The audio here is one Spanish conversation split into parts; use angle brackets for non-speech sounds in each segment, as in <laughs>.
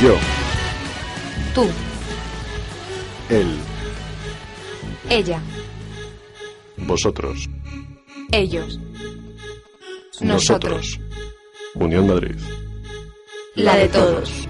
Yo, Tú, él, ella, vosotros, ellos, nosotros, Unión Madrid. la de todos.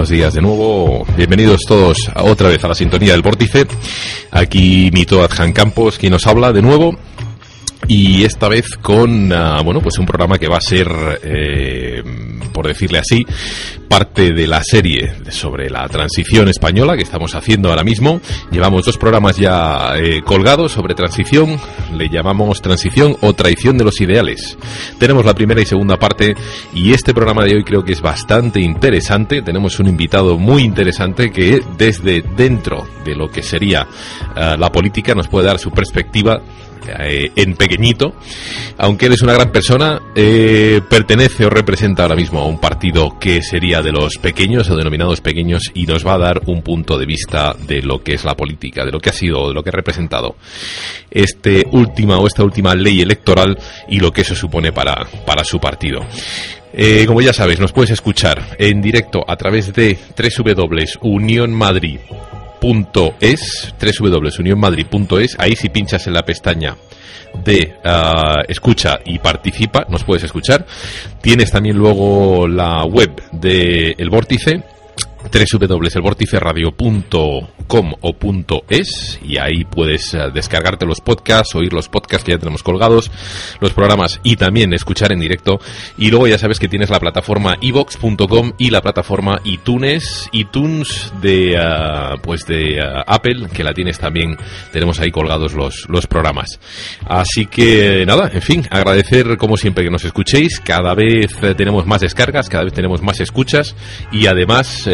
Buenos días de nuevo. Bienvenidos todos a otra vez a la sintonía del vórtice. Aquí Mito Adjan Campos, quien nos habla de nuevo. Y esta vez con, ah, bueno, pues un programa que va a ser, eh, por decirle así, parte de la serie sobre la transición española que estamos haciendo ahora mismo. Llevamos dos programas ya eh, colgados sobre transición. Le llamamos transición o traición de los ideales. Tenemos la primera y segunda parte y este programa de hoy creo que es bastante interesante. Tenemos un invitado muy interesante que desde dentro de lo que sería ah, la política nos puede dar su perspectiva eh, en pequeñito, aunque él es una gran persona, eh, pertenece o representa ahora mismo a un partido que sería de los pequeños o denominados pequeños y nos va a dar un punto de vista de lo que es la política, de lo que ha sido, de lo que ha representado este última o esta última ley electoral y lo que eso supone para, para su partido. Eh, como ya sabes, nos puedes escuchar en directo a través de www.unionmadrid es www.unionmadrid.es ahí si pinchas en la pestaña de ah, escucha y participa nos puedes escuchar. Tienes también luego la web de El Vórtice www.elvorticeradio.com o punto .es y ahí puedes eh, descargarte los podcasts, oír los podcasts que ya tenemos colgados, los programas y también escuchar en directo. Y luego ya sabes que tienes la plataforma ivox.com y la plataforma iTunes, iTunes de eh, pues de eh, Apple, que la tienes también, tenemos ahí colgados los, los programas. Así que nada, en fin, agradecer como siempre que nos escuchéis, cada vez tenemos más descargas, cada vez tenemos más escuchas y además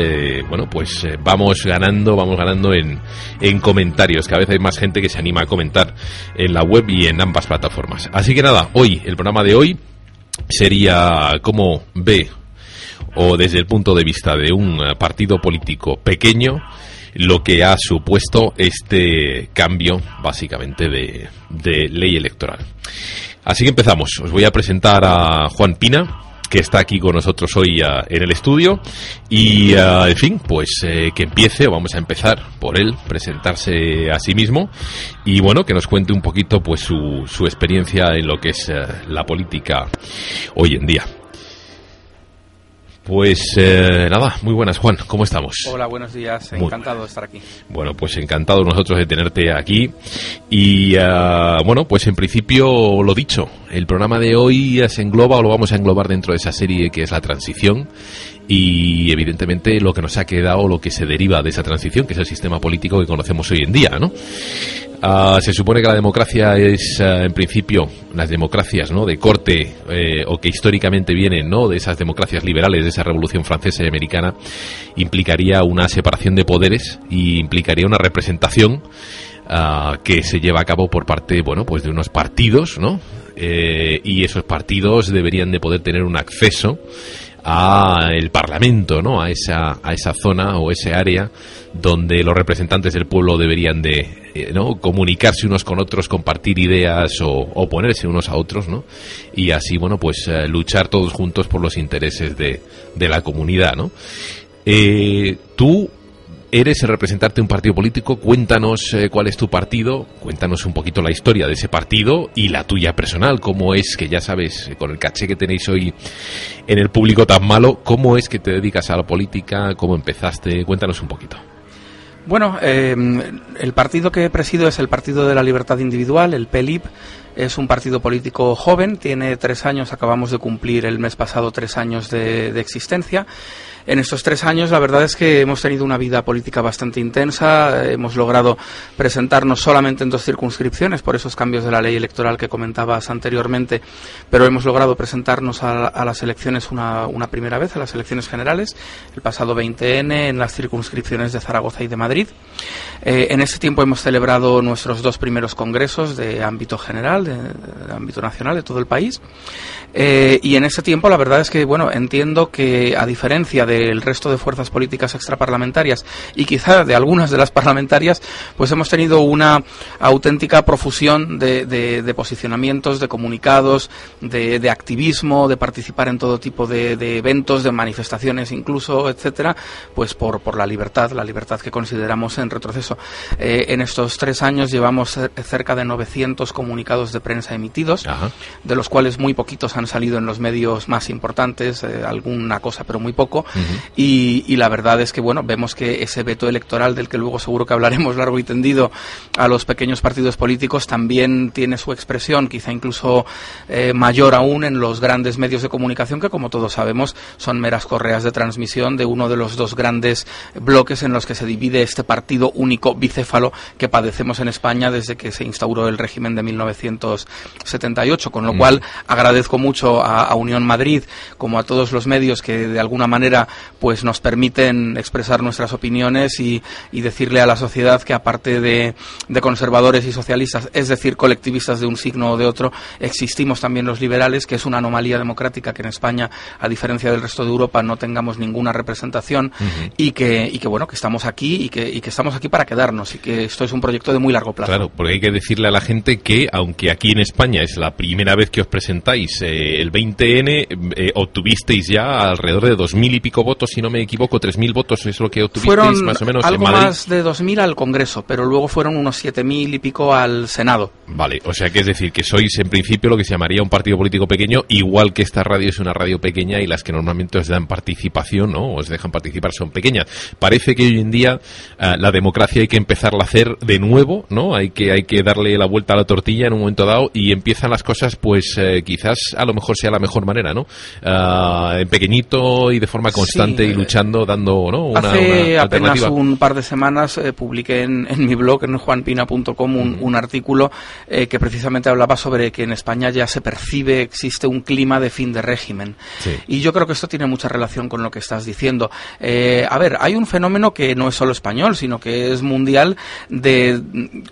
bueno, pues eh, vamos ganando, vamos ganando en, en comentarios. Cada vez hay más gente que se anima a comentar en la web y en ambas plataformas. Así que nada, hoy, el programa de hoy sería cómo ve o desde el punto de vista de un eh, partido político pequeño lo que ha supuesto este cambio básicamente de, de ley electoral. Así que empezamos. Os voy a presentar a Juan Pina, que está aquí con nosotros hoy ah, en el estudio. Y, ah, en fin, pues eh, que empiece, o vamos a empezar por él, presentarse a sí mismo y, bueno, que nos cuente un poquito pues su, su experiencia en lo que es eh, la política hoy en día. Pues eh, nada, muy buenas Juan, ¿cómo estamos? Hola, buenos días, encantado de estar aquí. Bueno, pues encantados nosotros de tenerte aquí. Y ah, bueno, pues en principio lo dicho, el programa de hoy se engloba o lo vamos a englobar dentro de esa serie que es la transición y evidentemente lo que nos ha quedado, lo que se deriva de esa transición, que es el sistema político que conocemos hoy en día, ¿no? Ah, se supone que la democracia es, ah, en principio, las democracias, ¿no? De corte eh, o que históricamente vienen, ¿no? De esas democracias liberales, de esa revolución francesa y americana, implicaría una separación de poderes y implicaría una representación ah, que se lleva a cabo por parte, bueno, pues de unos partidos, ¿no? Eh, y esos partidos deberían de poder tener un acceso a el Parlamento, ¿no? A esa, a esa zona o ese área donde los representantes del pueblo deberían de eh, ¿no? comunicarse unos con otros, compartir ideas o oponerse unos a otros, ¿no? Y así, bueno, pues eh, luchar todos juntos por los intereses de, de la comunidad, ¿no? Eh, tú eres de un partido político. Cuéntanos eh, cuál es tu partido, cuéntanos un poquito la historia de ese partido y la tuya personal. ¿Cómo es que ya sabes, con el caché que tenéis hoy en el público tan malo, cómo es que te dedicas a la política? ¿Cómo empezaste? Cuéntanos un poquito. Bueno, eh, el partido que presido es el Partido de la Libertad Individual, el PELIP. Es un partido político joven, tiene tres años, acabamos de cumplir el mes pasado tres años de, existencia. En estos tres años, la verdad es que hemos tenido una vida política bastante intensa. Hemos logrado presentarnos solamente en dos circunscripciones por esos cambios de la ley electoral que comentabas anteriormente, pero hemos logrado presentarnos a, las elecciones una, una, primera vez, a las elecciones generales, el pasado 20N en las circunscripciones de Zaragoza y de Madrid. Eh, en ese tiempo hemos celebrado nuestros dos primeros congresos de ámbito general, de, de ámbito nacional, de todo el país. Eh, y en ese tiempo, la verdad es que, bueno, entiendo que a diferencia de del resto de fuerzas políticas extraparlamentarias y quizá de algunas de las parlamentarias, pues hemos tenido una auténtica profusión de, posicionamientos, de comunicados, de, de, activismo, de participar en todo tipo de, eventos, de manifestaciones incluso, etcétera, pues por, por la libertad, la libertad que consideramos en retroceso. Eh, en estos tres años llevamos cerca de 900 comunicados de prensa emitidos, Ajá. de los cuales muy poquitos han salido en los medios más importantes, eh, alguna cosa, pero muy poco. Uh -huh. y, y, la verdad es que, bueno, vemos que ese veto electoral del que luego seguro que hablaremos largo y tendido a los pequeños partidos políticos también tiene su expresión, quizá incluso eh, mayor aún en los grandes medios de comunicación que, como todos sabemos, son meras correas de transmisión de uno de los dos grandes bloques en los que se divide este partido único bicéfalo que padecemos en España desde que se instauró el régimen de 1978, con lo mm. cual agradezco mucho a, a Unión Madrid como a todos los medios que de alguna manera pues nos permiten expresar nuestras opiniones y, y decirle a la sociedad que aparte de, de, conservadores y socialistas, es decir, colectivistas de un signo o de otro, existimos también los liberales, que es una anomalía democrática que en España, a diferencia del resto de Europa, no tengamos ninguna representación uh -huh. y, que, y que, bueno, que estamos aquí y que, y que estamos aquí para quedarnos y que esto es un proyecto de muy largo plazo. Claro, porque hay que decirle a la gente que, aunque aquí en España es la primera vez que os presentáis eh, el 20N, eh, obtuvisteis ya alrededor de dos mil y pico votos, si no me equivoco, 3.000 votos es lo que obtuvisteis fueron más o menos algo en Madrid. más de 2.000 al Congreso, pero luego fueron unos 7.000 y pico al Senado. Vale, o sea que es decir, que sois en principio lo que se llamaría un partido político pequeño, igual que esta radio es una radio pequeña y las que normalmente os dan participación, ¿no? Os dejan participar son pequeñas. Parece que hoy en día uh, la democracia hay que empezarla a hacer de nuevo, ¿no? Hay que, hay que darle la vuelta a la tortilla en un momento dado y empiezan las cosas, pues eh, quizás a lo mejor sea la mejor manera, ¿no? Uh, en pequeñito y de forma constante sí, y luchando, dando ¿no? una, Hace una apenas un par de semanas eh, publiqué en, en, mi blog, en juanpina.com, un, mm. un, artículo eh, que precisamente hablaba sobre que en España ya se percibe, existe un clima de fin de régimen. Sí. Y yo creo que esto tiene mucha relación con lo que estás diciendo. Eh, a ver, hay un fenómeno que no es solo español, sino que es mundial de,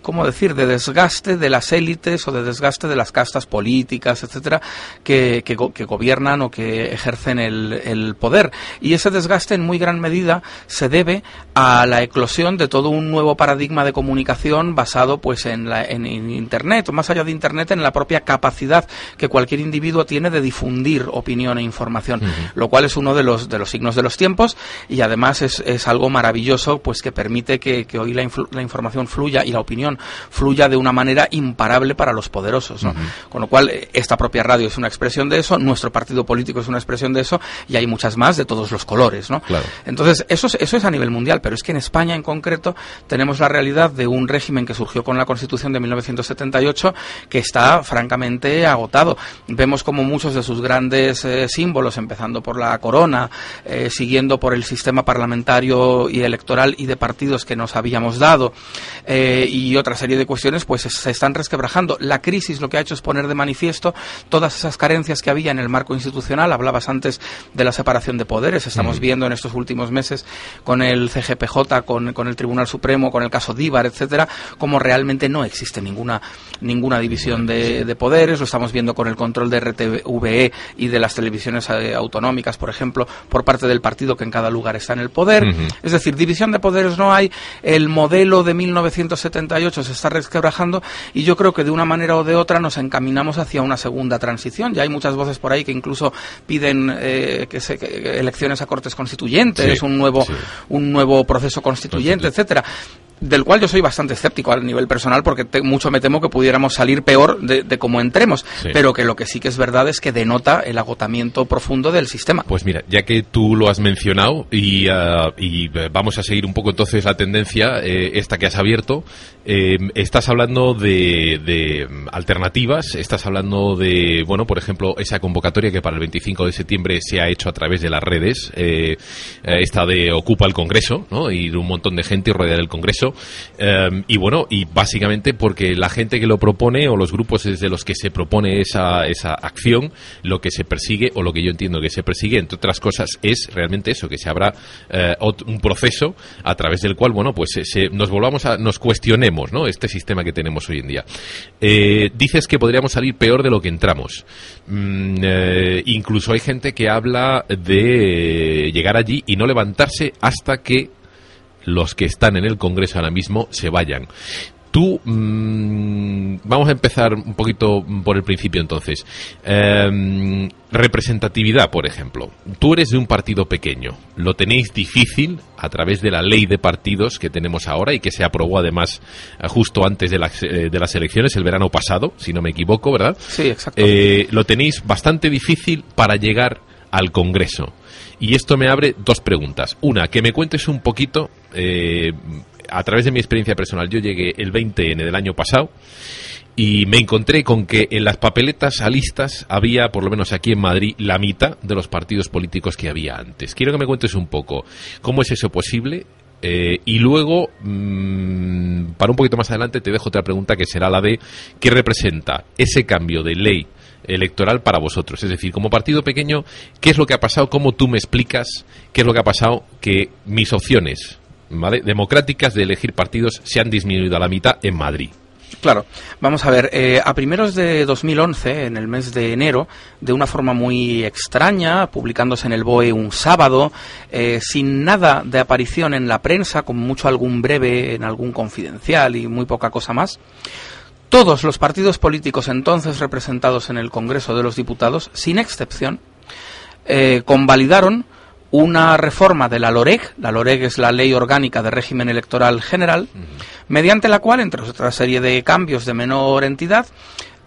¿cómo decir?, de desgaste de las élites o de desgaste de las castas políticas, etcétera, que, que, que gobiernan o que ejercen el, el poder. Y ese desgaste en muy gran medida se debe a la eclosión de todo un nuevo paradigma de comunicación basado pues en, la, en, en internet o más allá de internet en la propia capacidad que cualquier individuo tiene de difundir opinión e información uh -huh. lo cual es uno de los de los signos de los tiempos y además es, es algo maravilloso pues que permite que, que hoy la, la, información fluya y la opinión fluya de una manera imparable para los poderosos ¿no? uh -huh. con lo cual esta propia radio es una expresión de eso nuestro partido político es una expresión de eso y hay muchas más de todos los colores ¿no? Claro. entonces eso es, eso es a nivel mundial pero es que en España en concreto tenemos la realidad de un régimen que surgió con la Constitución de 1978 que está francamente agotado. Vemos como muchos de sus grandes eh, símbolos, empezando por la corona, eh, siguiendo por el sistema parlamentario y electoral y de partidos que nos habíamos dado eh, y otra serie de cuestiones, pues se están resquebrajando. La la crisis lo que ha hecho es poner de manifiesto todas esas carencias que había en el marco institucional. Hablabas antes de la separación de poderes. Estamos viendo en estos últimos meses con el CGPJ, con, con el Tribunal Supremo, con el caso Díbar, etcétera, como realmente no existe ninguna, ninguna división de, de poderes. Lo estamos viendo con el control de RTVE y de las televisiones eh, autonómicas, por ejemplo, por parte del partido que en cada lugar está en el poder. Es decir, división de poderes no hay. El modelo de 1978 se está resquebrajando y yo creo que de una manera o de otra nos encaminamos hacia una segunda transición. Ya hay muchas voces por ahí que incluso piden eh, que se, que elecciones a cortes constituyentes, Sí, un nuevo sí. un nuevo proceso constituyente, etcétera del cual yo soy bastante escéptico a nivel personal porque te- mucho me temo que pudiéramos salir peor de, de cómo entremos, Sí. pero que lo que sí que es verdad es que denota el agotamiento profundo del sistema. Pues mira, ya que tú lo has mencionado y, ah, y, eh, vamos a seguir un poco entonces la tendencia, eh, esta que has abierto, eh, estás hablando de, de, mm, alternativas, estás hablando de, bueno, por ejemplo, esa convocatoria que para el 25 de septiembre se ha hecho a través de las redes, eh, esta de Ocupa el Congreso, ¿no? De un montón de gente y rodear el Congreso. Eh, y bueno, y básicamente porque la gente que lo propone o los grupos desde los que se propone esa, esa acción, lo que se persigue o lo que yo entiendo que se persigue, entre otras cosas, es realmente eso, que se abra eh, un proceso a través del cual, bueno, pues nos volvamos a, nos cuestionemos, ¿no? Este sistema que tenemos hoy en día. Eh, dices que podríamos salir peor de lo que entramos. Mm, eh, incluso hay gente que habla de llegar allí y no levantarse hasta que los que están en el Congreso ahora mismo se vayan. Tú, mm, vamos a empezar un poquito por el principio entonces. Em, representatividad, por ejemplo. Tú eres de un partido pequeño. Lo tenéis difícil a través de la ley de partidos que tenemos ahora y que se aprobó además eh, justo antes de las, eh, de las elecciones, el verano pasado, si no me equivoco, ¿verdad? Sí, exacto. Eh, lo tenéis bastante difícil para llegar al Congreso. Y esto me abre dos preguntas. Una, que me cuentes un poquito, eh, a través de mi experiencia personal, yo llegué el 20N del año pasado y me encontré con que en las papeletas a listas había, por lo menos aquí en Madrid, la mitad de los partidos políticos que había antes. Quiero que me cuentes un poco cómo es eso posible. eh, y luego, mm, para un poquito más adelante, te dejo otra pregunta que será la de qué representa ese cambio de ley electoral para vosotros. Es decir, como partido pequeño, ¿qué es lo que ha pasado? ¿Cómo tú me explicas qué es lo que ha pasado? Que mis opciones democráticas de elegir partidos se han disminuido a la mitad en Madrid. Claro, vamos a ver, eh, a primeros de 2011, en el mes de enero, de una forma muy extraña, publicándose en el BOE un sábado, eh, sin nada de aparición en la prensa, con mucho algún breve en algún confidencial y muy poca cosa más, todos los partidos políticos entonces representados en el Congreso de los Diputados, sin excepción, eh, convalidaron una reforma de la LOREG, la LOREG es la Ley Orgánica de Régimen Electoral General, mediante la cual, entre otra serie de cambios de menor entidad,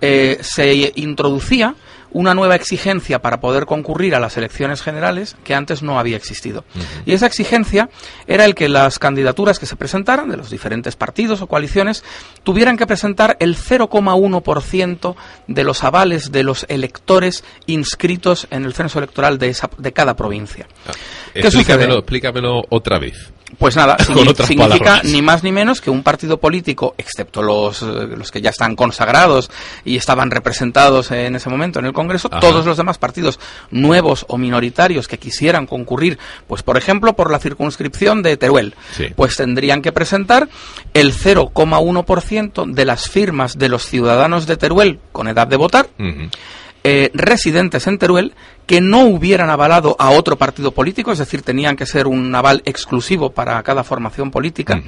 eh, se introducía una nueva exigencia para poder concurrir a las elecciones generales que antes no había existido. Y esa exigencia era el que las candidaturas que se presentaran de los diferentes partidos o coaliciones tuvieran que presentar el 0,1% de los avales de los electores inscritos en el censo electoral de, esa, de cada provincia. ¿Qué Explícamelo, sucede? explícamelo otra vez. Pues nada, <laughs> significa ni más ni menos que un partido político, excepto los, eh, los que ya están consagrados y estaban representados en ese momento en el Congreso, Ajá. todos los demás partidos nuevos o minoritarios que quisieran concurrir, pues por ejemplo por la circunscripción de Teruel, Sí. pues tendrían que presentar el 0,1% de las firmas de los ciudadanos de Teruel con edad de votar, eh, residentes en Teruel que no hubieran avalado a otro partido político, es decir, tenían que ser un aval exclusivo para cada formación política,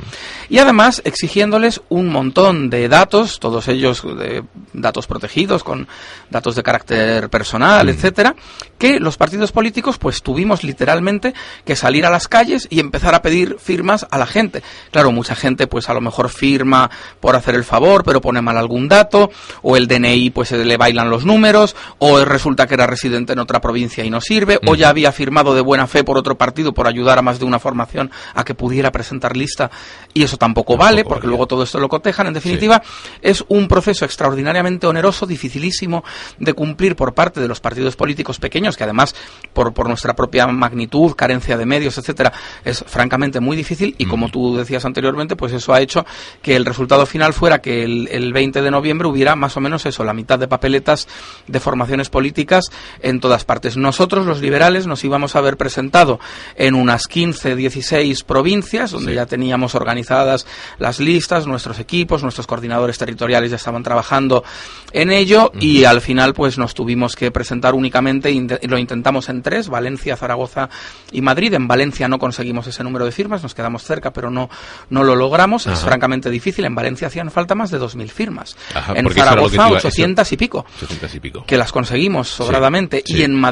y además exigiéndoles un montón de datos, todos ellos de datos protegidos, con datos de carácter personal, etcétera, que los partidos políticos pues tuvimos literalmente que salir a las calles y empezar a pedir firmas a la gente. Claro, mucha gente pues a lo mejor firma por hacer el favor, pero pone mal algún dato, o el DNI pues se le bailan los números, o resulta que era residente en otra provincia y no sirve, o ya había firmado de buena fe por otro partido por ayudar a más de una formación a que pudiera presentar lista y eso tampoco, vale, porque luego todo esto lo cotejan. En definitiva, es un proceso extraordinariamente oneroso, dificilísimo de cumplir por parte de los partidos políticos pequeños, que además, por, por nuestra propia magnitud, carencia de medios, etcétera, es francamente muy difícil. Y como tú decías anteriormente, pues eso ha hecho que el resultado final fuera que el, el 20 de noviembre hubiera más o menos eso, la mitad de papeletas de formaciones políticas en todas partes. Nosotros, los liberales, nos íbamos a haber presentado en unas 15, 16 provincias, donde ya teníamos organizadas las listas, nuestros equipos, nuestros coordinadores territoriales ya estaban trabajando en ello y al final pues nos tuvimos que presentar únicamente, lo intentamos en tres, Valencia, Zaragoza y Madrid. En Valencia no conseguimos ese número de firmas, nos quedamos cerca, pero no, no lo logramos. Es francamente difícil. En Valencia hacían falta más de 2.000 firmas. en Zaragoza, 800 y, pico, y pico. Que las conseguimos sobradamente. Y en Madrid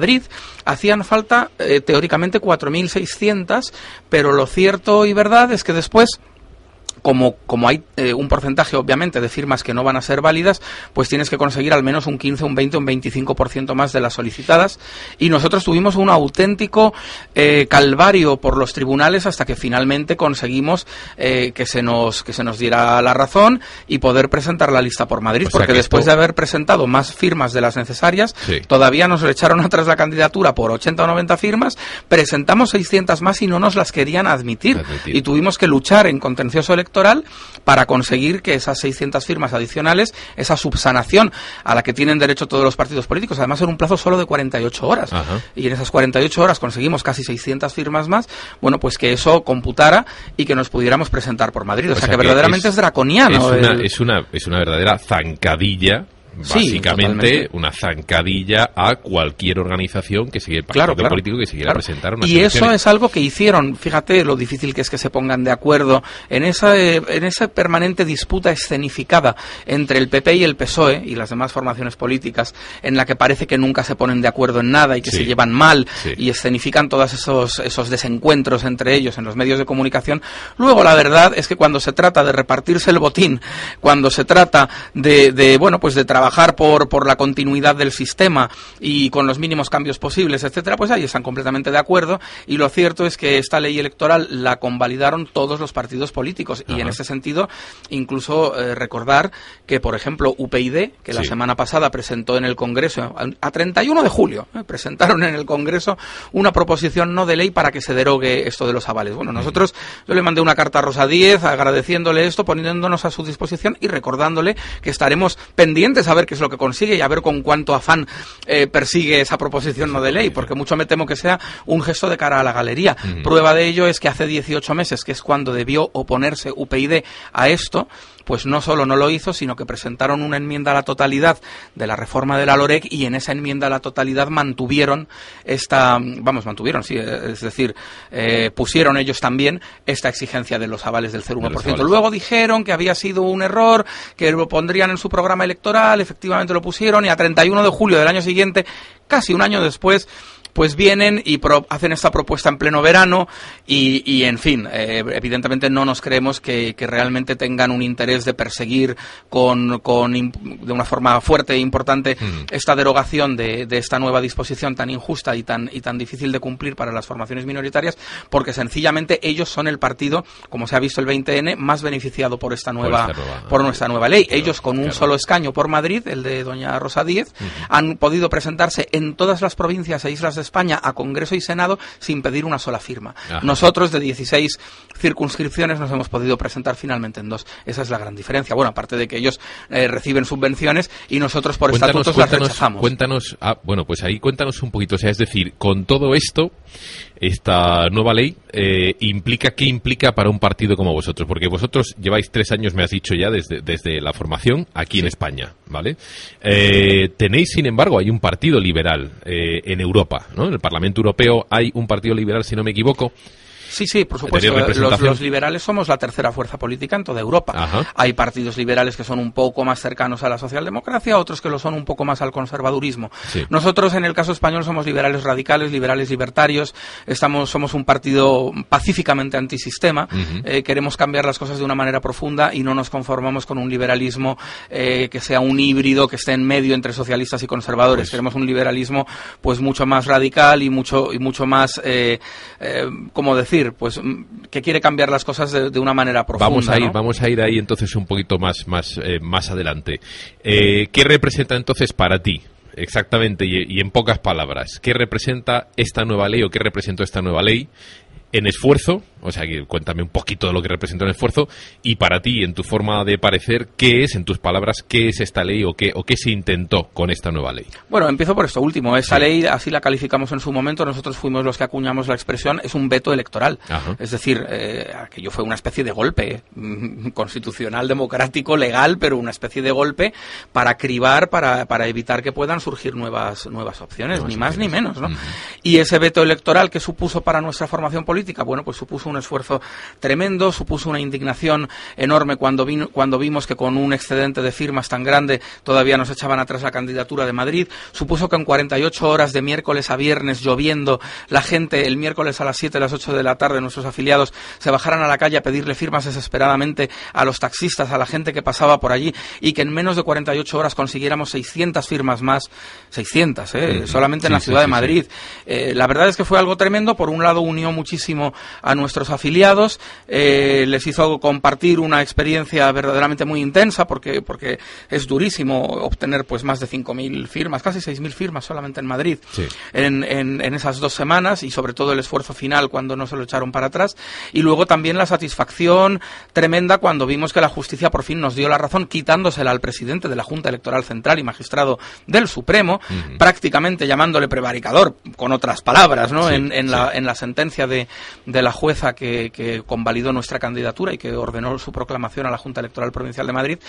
hacían falta, eh, teóricamente, 4.600, pero lo cierto y verdad es que después como, como hay eh, un porcentaje, obviamente, de firmas que no van a ser válidas, pues tienes que conseguir al menos un 15, un 20, un 25% más de las solicitadas. Y nosotros tuvimos un auténtico eh, calvario por los tribunales hasta que finalmente conseguimos eh, que, se nos, que se nos diera la razón y poder presentar la lista por Madrid. porque después de haber presentado más firmas de las necesarias, todavía nos echaron atrás la candidatura por 80 o 90 firmas, presentamos 600 más y no nos las querían admitir. Y tuvimos que luchar en contencioso electoral electoral para conseguir que esas 600 firmas adicionales, esa subsanación a la que tienen derecho todos los partidos políticos, además en un plazo solo de 48 horas. Y en esas 48 horas conseguimos casi 600 firmas más, bueno, pues que eso computara y que nos pudiéramos presentar por Madrid. O, sea, que, verdaderamente es, draconiano. Es una, es una, es una verdadera zancadilla básicamente una zancadilla a cualquier organización que sigue claro, político que se quiera presentar una y eso es algo que hicieron. Fíjate lo difícil que es que se pongan de acuerdo en esa eh, en esa permanente disputa escenificada entre el PP y el PSOE y las demás formaciones políticas en la que parece que nunca se ponen de acuerdo en nada y que se llevan mal y escenifican todos esos esos desencuentros entre ellos en los medios de comunicación. Luego la verdad es que cuando se trata de repartirse el botín cuando se trata de, de bueno pues de trabajar trabajar por, por la continuidad del sistema y con los mínimos cambios posibles, etcétera, pues ahí están completamente de acuerdo. Y lo cierto es que esta ley electoral la convalidaron todos los partidos políticos. Y en ese sentido, incluso eh, recordar que, por ejemplo, UPyD, que la semana pasada presentó en el Congreso, a, 31 de julio, eh, presentaron en el Congreso una proposición no de ley para que se derogue esto de los avales. Bueno, nosotros, yo le mandé una carta a Rosa Díez agradeciéndole esto, poniéndonos a su disposición y recordándole que estaremos pendientes a ver qué es lo que consigue y a ver con cuánto afán eh, persigue esa proposición no de ley, porque mucho me temo que sea un gesto de cara a la galería. Prueba de ello es que hace 18 meses, que es cuando debió oponerse UPyD a esto, pues no solo no lo hizo, sino que presentaron una enmienda a la totalidad de la reforma de la LOREC y en esa enmienda a la totalidad mantuvieron esta, vamos, mantuvieron, sí, es decir, eh, pusieron ellos también esta exigencia de los avales del 0,1%. Luego dijeron que había sido un error, que lo pondrían en su programa electoral, efectivamente lo pusieron y a 31 de julio del año siguiente, casi un año después, pues vienen y hacen esta propuesta en pleno verano y, en fin, eh, evidentemente no nos creemos que, realmente tengan un interés de perseguir con, con de una forma fuerte e importante mm. esta derogación de, esta nueva disposición tan injusta y tan, y tan difícil de cumplir para las formaciones minoritarias, porque sencillamente ellos son el partido, como se ha visto el 20N, más beneficiado por esta nueva, por, nuestra nueva ley. ellos con un solo escaño por Madrid, el de doña Rosa Díez, han podido presentarse en todas las provincias e islas de España a Congreso y Senado sin pedir una sola firma. Nosotros de 16 circunscripciones nos hemos podido presentar finalmente en dos. Esa es la gran diferencia. Bueno, aparte de que ellos eh, reciben subvenciones y nosotros por estatutos las rechazamos. Cuéntanos, ah, bueno, pues ahí cuéntanos un poquito. O sea, es decir, con todo esto, esta nueva ley eh, implica qué implica para un partido como vosotros, porque vosotros lleváis tres años, me has dicho ya, desde, desde la formación aquí en España, ¿vale? Eh, tenéis, sin embargo, hay un partido liberal en Europa, ¿no? En el Parlamento Europeo hay un partido liberal, si no me equivoco. Sí, sí, por supuesto. Los, los, liberales somos la tercera fuerza política en toda Europa. Hay partidos liberales que son un poco más cercanos a la socialdemocracia, otros que lo son un poco más al conservadurismo. Nosotros, en el caso español, somos liberales radicales, liberales libertarios. Estamos, somos un partido pacíficamente antisistema. Eh, queremos cambiar las cosas de una manera profunda y no nos conformamos con un liberalismo eh, que sea un híbrido, que esté en medio entre socialistas y conservadores. Pues Queremos un liberalismo, pues mucho más radical y mucho y mucho más, eh, eh ¿cómo decir? Pues mm, que quiere cambiar las cosas de, una manera profunda. Vamos a ir, vamos a ir ahí entonces un poquito más, más, eh, más adelante. Eh, ¿Qué representa entonces para ti? Exactamente, y, en pocas palabras, ¿qué representa esta nueva ley o qué representó esta nueva ley en esfuerzo, o sea, que cuéntame un poquito de lo que representa el esfuerzo, y para ti, en tu forma de parecer, ¿qué es, en tus palabras, qué es esta ley o qué, o qué se intentó con esta nueva ley? Bueno, empiezo por esto último. Esta ley, así la calificamos en su momento, nosotros fuimos los que acuñamos la expresión, es un veto electoral. Es decir, eh, aquello fue una especie de golpe mm, <laughs> constitucional, democrático, legal, pero una especie de golpe para cribar, para, para evitar que puedan surgir nuevas, nuevas opciones, ni más ni menos. ¿no? Y ese veto electoral que supuso para nuestra formación política, bueno, pues supuso un esfuerzo tremendo, supuso una indignación enorme cuando, cuando vimos que con un excedente de firmas tan grande todavía nos echaban atrás la candidatura de Madrid, supuso que en 48 horas de miércoles a viernes lloviendo, la gente el miércoles a las 7, las 8 de la tarde, nuestros afiliados, se bajaran a la calle a pedirle firmas desesperadamente a los taxistas, a la gente que pasaba por allí y que en menos de 48 horas consiguiéramos 600 firmas más, 600, ¿eh? solamente en la ciudad de Madrid. Eh, la verdad es que fue algo tremendo, por un lado unió muchísimo a nuestros afiliados, eh, les hizo compartir una experiencia verdaderamente muy intensa porque, porque es durísimo obtener pues más de 5.000 firmas, casi 6.000 firmas solamente en Madrid en, en, esas dos semanas y sobre todo el esfuerzo final cuando no se lo echaron para atrás. Y luego también la satisfacción tremenda cuando vimos que la justicia por fin nos dio la razón quitándosela al presidente de la Junta Electoral Central y magistrado del Supremo, prácticamente llamándole prevaricador, con otras palabras, ¿no? en, en, la, en la sentencia de, de la jueza que, que convalidó nuestra candidatura y que ordenó su proclamación a la Junta Electoral Provincial de Madrid,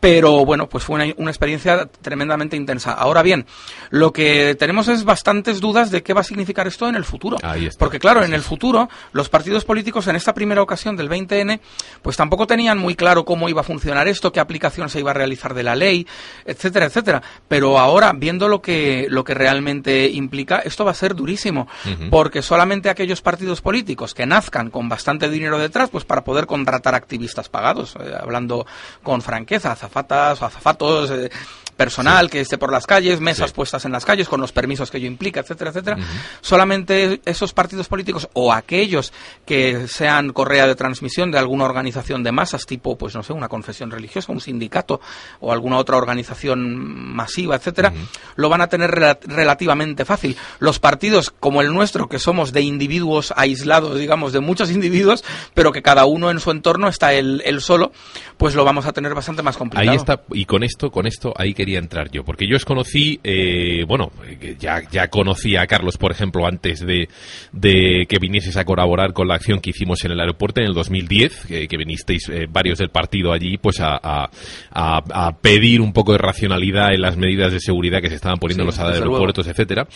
pero bueno, pues fue una, experiencia tremendamente intensa. Ahora bien, lo que tenemos es bastantes dudas de qué va a significar esto en el futuro. Porque claro, en el futuro, los partidos políticos en esta primera ocasión del 20N, pues tampoco tenían muy claro cómo iba a funcionar esto, qué aplicación se iba a realizar de la ley, etcétera, etcétera. Pero ahora, viendo lo que, lo que realmente implica, esto va a ser durísimo. Porque solamente aquellos partidos políticos que nazcan con bastante dinero detrás, pues para poder contratar activistas pagados, eh, hablando con franqueza, azafatas o azafatos, eh, personal que esté por las calles, mesas puestas en las calles con los permisos que ello implica, etcétera, etcétera. Solamente esos partidos políticos o aquellos que sean correa de transmisión de alguna organización de masas, tipo, pues no sé, una confesión religiosa, un sindicato o alguna otra organización masiva, etcétera, lo van a tener relativamente fácil. Los partidos como el nuestro, que somos de individuos aislados, digamos, de muchos <laughs> individuos, pero que cada uno en su entorno está él, solo, pues lo vamos a tener bastante más complicado. Ahí está, y con esto, con esto hay que entrar yo, porque yo os conocí, eh, bueno, ya, ya conocí a Carlos, por ejemplo, antes de, de, que vinieses a colaborar con la acción que hicimos en el aeropuerto en el 2010, que, vinisteis eh, varios del partido allí, pues a, a, a, pedir un poco de racionalidad en las medidas de seguridad que se estaban poniendo en los aeropuertos, etcétera.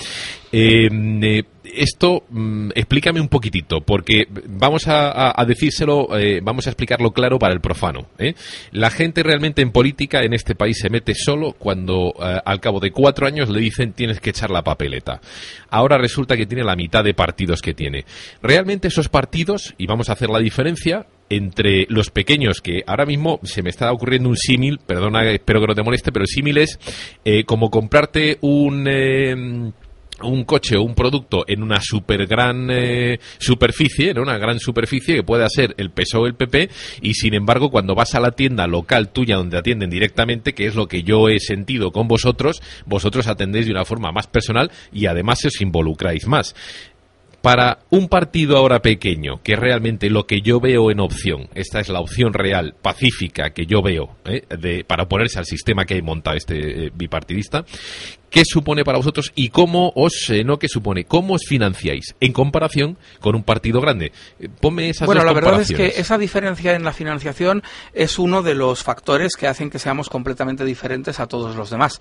Eh, eh esto mm, explícame un poquitito, porque vamos a, decírselo, eh, vamos a explicarlo claro para el profano. ¿eh? La gente realmente en política en este país se mete solo cuando eh, al cabo de cuatro años le dicen tienes que echar la papeleta. Ahora resulta que tiene la mitad de partidos que tiene. Realmente esos partidos, y vamos a hacer la diferencia, entre los pequeños, que ahora mismo se me está ocurriendo un símil, perdona, espero que no te moleste, pero el símil es como comprarte un un coche o un producto en una super gran eh, superficie, en una gran superficie que puede ser el peso o el PP, y sin embargo, cuando vas a la tienda local tuya donde atienden directamente, que es lo que yo he sentido con vosotros, vosotros atendéis de una forma más personal y además os involucráis más para un partido ahora pequeño, que realmente lo que yo veo en opción, esta es la opción real, pacífica, que yo veo, ¿eh? de, para oponerse al sistema que hay montado este eh, bipartidista, ¿qué supone para vosotros y cómo os, eh, no qué supone, cómo os financiáis en comparación con un partido grande? Ponme esas Bueno, la verdad es que esa diferencia en la financiación es uno de los factores que hacen que seamos completamente diferentes a todos los demás.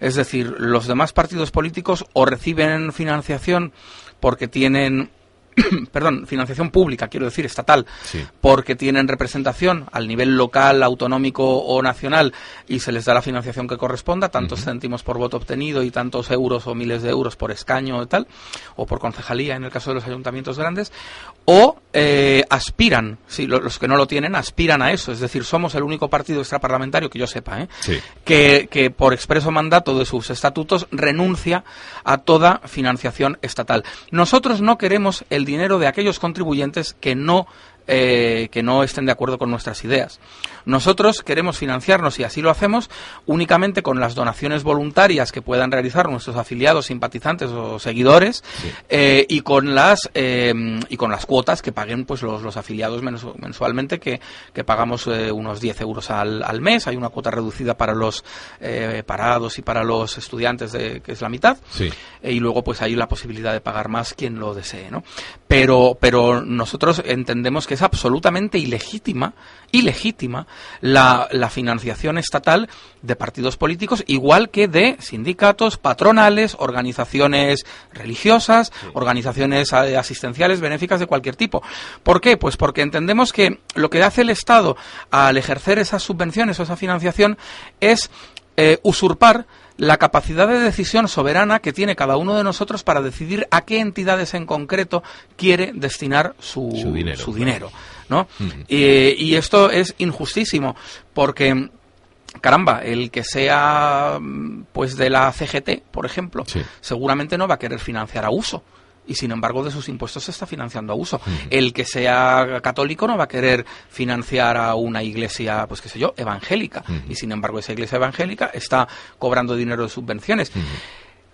Es decir, los demás partidos políticos o reciben financiación porque tienen <coughs> perdón, financiación pública, quiero decir, estatal, Sí. porque tienen representación al nivel local, autonómico o nacional y se les da la financiación que corresponda, tantos céntimos por voto obtenido y tantos euros o miles de euros por escaño y tal, o por concejalía en el caso de los ayuntamientos grandes, o eh, aspiran, sí, lo- los que no lo tienen, aspiran a eso, es decir, somos el único partido extraparlamentario que yo sepa, ¿eh? Sí. que, que por expreso mandato de sus estatutos renuncia a toda financiación estatal. Nosotros no queremos el dinero de aquellos contribuyentes que no eh, que no estén de acuerdo con nuestras ideas. Nosotros queremos financiarnos, y así lo hacemos, únicamente con las donaciones voluntarias que puedan realizar nuestros afiliados, simpatizantes o seguidores, eh, y con las eh, y con las cuotas que paguen pues los, los afiliados mensu- mensualmente, que, que pagamos unos 10 euros al, al mes. Hay una cuota reducida para los parados y para los estudiantes, de, que es la mitad Sí. y luego pues hay la posibilidad de pagar más quien lo desee, ¿no? Pero, pero nosotros entendemos que es absolutamente ilegítima, ilegítima la, la financiación estatal de partidos políticos, igual que de sindicatos, patronales, organizaciones religiosas, organizaciones eh, asistenciales, benéficas de cualquier tipo. ¿Por qué? Pues porque entendemos que lo que hace el Estado al ejercer esas subvenciones o esa financiación es eh, usurpar la capacidad de decisión soberana que tiene cada uno de nosotros para decidir a qué entidades en concreto quiere destinar su, Su dinero, su dinero, ¿no? Eh, y esto es injustísimo porque caramba, el que sea pues de la CGT, por ejemplo, Sí. seguramente no va a querer financiar a uso. Y sin embargo, de sus impuestos se está financiando a uso. El que sea católico no va a querer financiar a una iglesia, pues qué sé yo, evangélica. Y sin embargo, esa iglesia evangélica está cobrando dinero de subvenciones.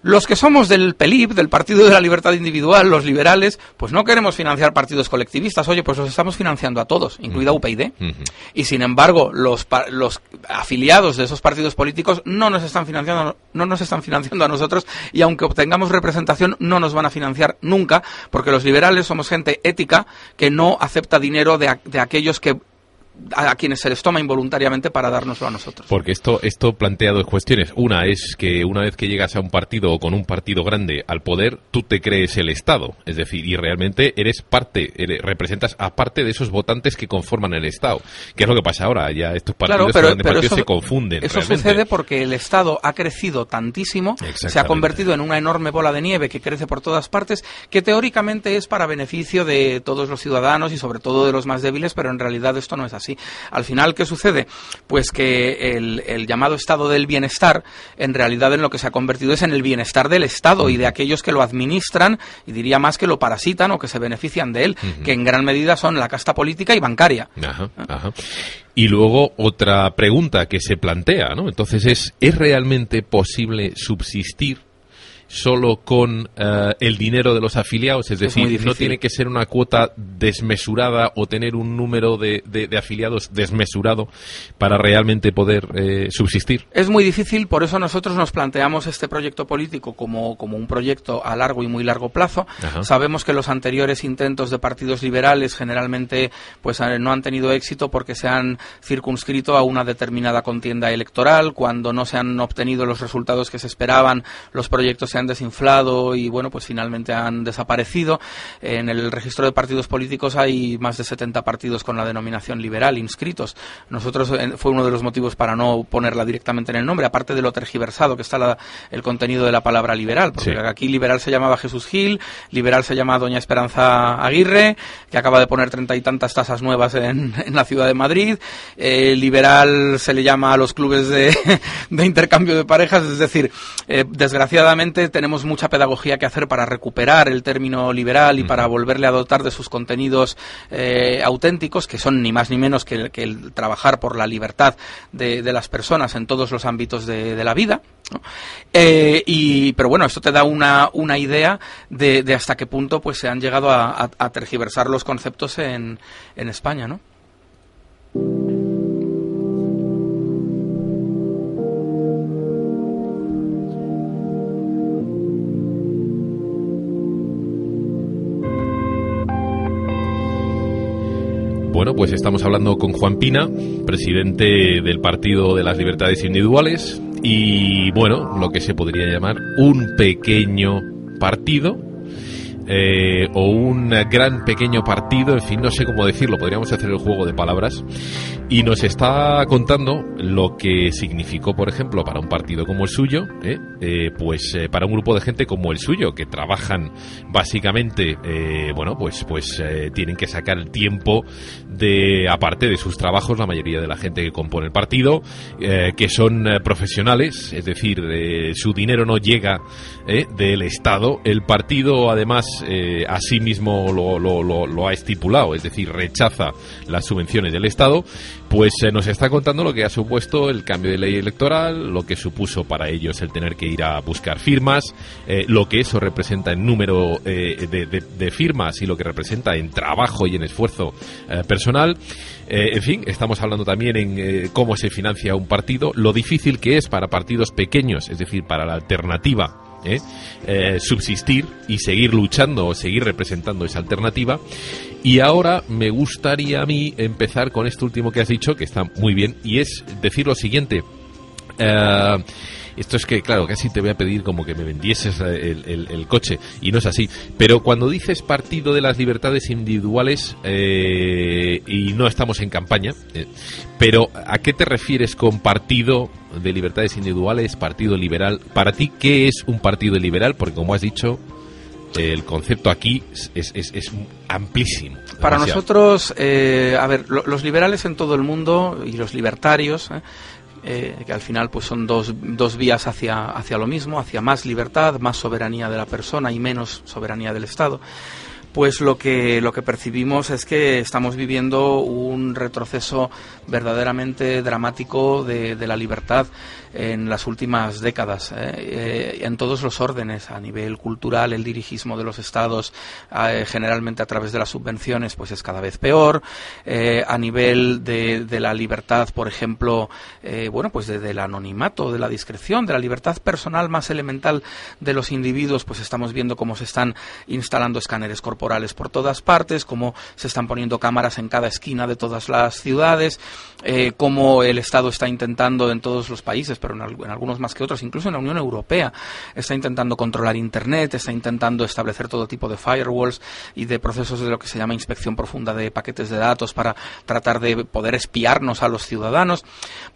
Los que somos del PELIP, del Partido de la Libertad Individual, los liberales, pues no queremos financiar partidos colectivistas. Oye, pues los estamos financiando a todos, incluida UPyD. Ujú. Y sin embargo, los, los afiliados de esos partidos políticos no nos están financiando, no nos están financiando a nosotros y aunque obtengamos representación no nos van a financiar nunca, porque los liberales somos gente ética que no acepta dinero de, de aquellos que a, a quienes se les toma involuntariamente para dárnoslo a nosotros. Porque esto, esto plantea dos cuestiones. Una es que una vez que llegas a un partido o con un partido grande al poder, tú te crees el Estado. Es decir, y realmente eres parte, eres- representas a parte de esos votantes que conforman el Estado. Que es lo que pasa ahora. Ya estos partidos, Claro, pero, partidos eso, se confunden. eso realmente. sucede porque el Estado ha crecido tantísimo, se ha convertido en una enorme bola de nieve que crece por todas partes, que teóricamente es para beneficio de todos los ciudadanos y sobre todo de los más débiles, pero en realidad esto no es así. Al final, ¿qué sucede? Pues que el, el llamado estado del bienestar, en realidad en lo que se ha convertido es en el bienestar del Estado y de aquellos que lo administran, y diría más que lo parasitan o que se benefician de él, que en gran medida son la casta política y bancaria. Ajá, ajá. Y luego otra pregunta que se plantea, ¿no? Entonces es, ¿es realmente posible subsistir solo con eh, el dinero de los afiliados? Es decir, no tiene que ser una cuota desmesurada o tener un número de, de- de afiliados desmesurado para realmente poder eh, subsistir. Es muy difícil, por eso nosotros nos planteamos este proyecto político como, como un proyecto a largo y muy largo plazo. Ajá. Sabemos que los anteriores intentos de partidos liberales generalmente pues eh, no han tenido éxito porque se han circunscrito a una determinada contienda electoral. Cuando no se han obtenido los resultados que se esperaban, los proyectos se han desinflado y bueno, pues finalmente han desaparecido. En el registro de partidos políticos hay más de 70 partidos con la denominación liberal inscritos. Nosotros eh, fue uno de los motivos para no ponerla directamente en el nombre, aparte de lo tergiversado que está la- el contenido de la palabra liberal, porque Sí. aquí liberal se llamaba Jesús Gil, liberal se llama Doña Esperanza Aguirre, que acaba de poner treinta y tantas tasas nuevas en, <laughs> en la ciudad de Madrid, eh, liberal se le llama a los clubes de, <laughs> de intercambio de parejas, es decir, eh, desgraciadamente tenemos mucha pedagogía que hacer para recuperar el término liberal y para volverle a dotar de sus contenidos eh, auténticos, que son ni más ni menos que el, que el trabajar por la libertad de, de las personas en todos los ámbitos de, de la vida. ¿no? Eh, y, pero bueno, esto te da una, una idea de, de hasta qué punto pues se han llegado a, a- a tergiversar los conceptos en, en España, ¿no? Pues estamos hablando con Juan Pina, presidente del Partido de las Libertades Individuales, y bueno, lo que se podría llamar un pequeño partido eh, o un gran pequeño partido, en fin, no sé cómo decirlo, podríamos hacer el juego de palabras, y nos está contando lo que significó, por ejemplo, para un partido como el suyo, ¿eh? Eh, pues eh, para un grupo de gente como el suyo, que trabajan básicamente, eh, bueno, pues, pues tienen que sacar el tiempo de, aparte de sus trabajos, la mayoría de la gente que compone el partido, que son profesionales, es decir, su dinero no llega del Estado. El partido, además, eh, así mismo lo- lo- lo ha estipulado, es decir, rechaza las subvenciones del Estado. Pues eh, nos está contando lo que ha supuesto el cambio de ley electoral, lo que supuso para ellos el tener que ir a buscar firmas, eh, lo que eso representa en número eh, de, firmas y lo que representa en trabajo y en esfuerzo personal. En fin, estamos hablando también en cómo se financia un partido, lo difícil que es para partidos pequeños, es decir, para la alternativa. subsistir y seguir luchando o seguir representando esa alternativa y ahora me gustaría a mí empezar con esto último que has dicho, que está muy bien, y es decir lo siguiente. Eh, esto es que, claro, casi te voy a pedir como que me vendieses eh, el, coche, y no es así. Pero cuando dices partido de las libertades individuales, eh, y no estamos en campaña, eh, pero ¿a qué te refieres con partido de libertades individuales, partido liberal? Para ti, ¿qué es un partido liberal? Porque como has dicho, el concepto aquí es, es- es- amplísimo. Para nosotros, eh, a ver, lo- los liberales en todo el mundo y los libertarios, eh, eh, que al final pues son dos, dos vías hacia, hacia lo mismo, hacia más libertad, más soberanía de la persona y menos soberanía del Estado. Pues lo que, lo que percibimos es que estamos viviendo un retroceso verdaderamente dramático de, de la libertad en las últimas décadas, eh, eh, en todos los órdenes, a nivel cultural, el dirigismo de los estados, eh, generalmente a través de las subvenciones, pues es cada vez peor. A nivel de, de la libertad, por ejemplo, bueno, pues de- del anonimato, de la discreción, de la libertad personal más elemental de los individuos, pues estamos viendo cómo se están instalando escáneres corporales por todas partes, cómo se están poniendo cámaras en cada esquina de todas las ciudades, eh, cómo el Estado está intentando en todos los países, pero en, en algunos más que otros, incluso en la Unión Europea, está intentando controlar Internet, está intentando establecer todo tipo de firewalls y de procesos de lo que se llama inspección profunda de paquetes de datos para tratar de poder espiarnos a los ciudadanos.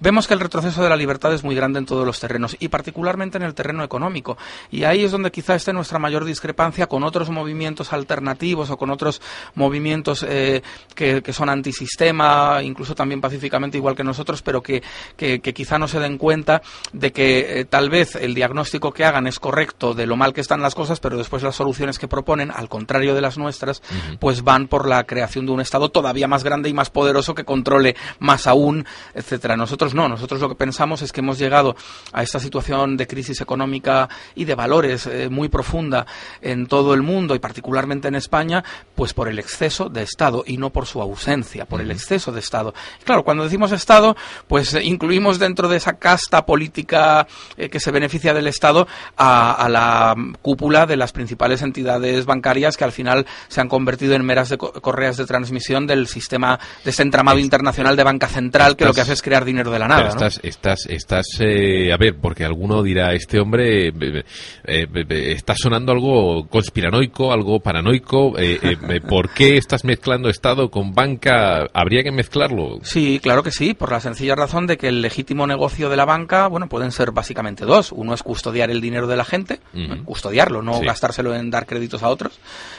Vemos que el retroceso de la libertad es muy grande en todos los terrenos y particularmente en el terreno económico. Y ahí es donde quizá esté nuestra mayor discrepancia con otros movimientos alternativos o con otros movimientos eh, que, que son antisistema, incluso también pacíficamente igual que nosotros, pero que, que- que quizá no se den cuenta de que eh, tal vez el diagnóstico que hagan es correcto de lo mal que están las cosas, pero después las soluciones que proponen, al contrario de las nuestras, pues van por la creación de un Estado todavía más grande y más poderoso que controle más aún, etcétera. Nosotros no, nosotros lo que pensamos es que hemos llegado a esta situación de crisis económica y de valores eh, muy profunda en todo el mundo y particularmente en España, pues por el exceso de Estado y no por su ausencia, por el exceso de Estado. Claro, cuando decimos Estado, pues incluimos dentro de esa casta política eh, que se beneficia del Estado a, a la cúpula de las principales entidades bancarias que al final se han convertido en meras de co- correas de transmisión del sistema de ese entramado internacional de banca central que lo que Estás- hace es crear dinero de la nada. Pero ¿no? estás, estás, estás, eh, a ver, porque alguno dirá, este hombre eh, está sonando algo conspiranoico, algo paranoico. Eh, eh, eh, ¿Por qué estás mezclando Estado con banca? ¿Habría que mezclarlo? Sí, claro que sí, por la sencilla razón de que el legítimo negocio de la banca, bueno, pueden ser básicamente dos. Uno es custodiar el dinero de la gente, custodiarlo, no Sí. gastárselo en dar créditos a otros,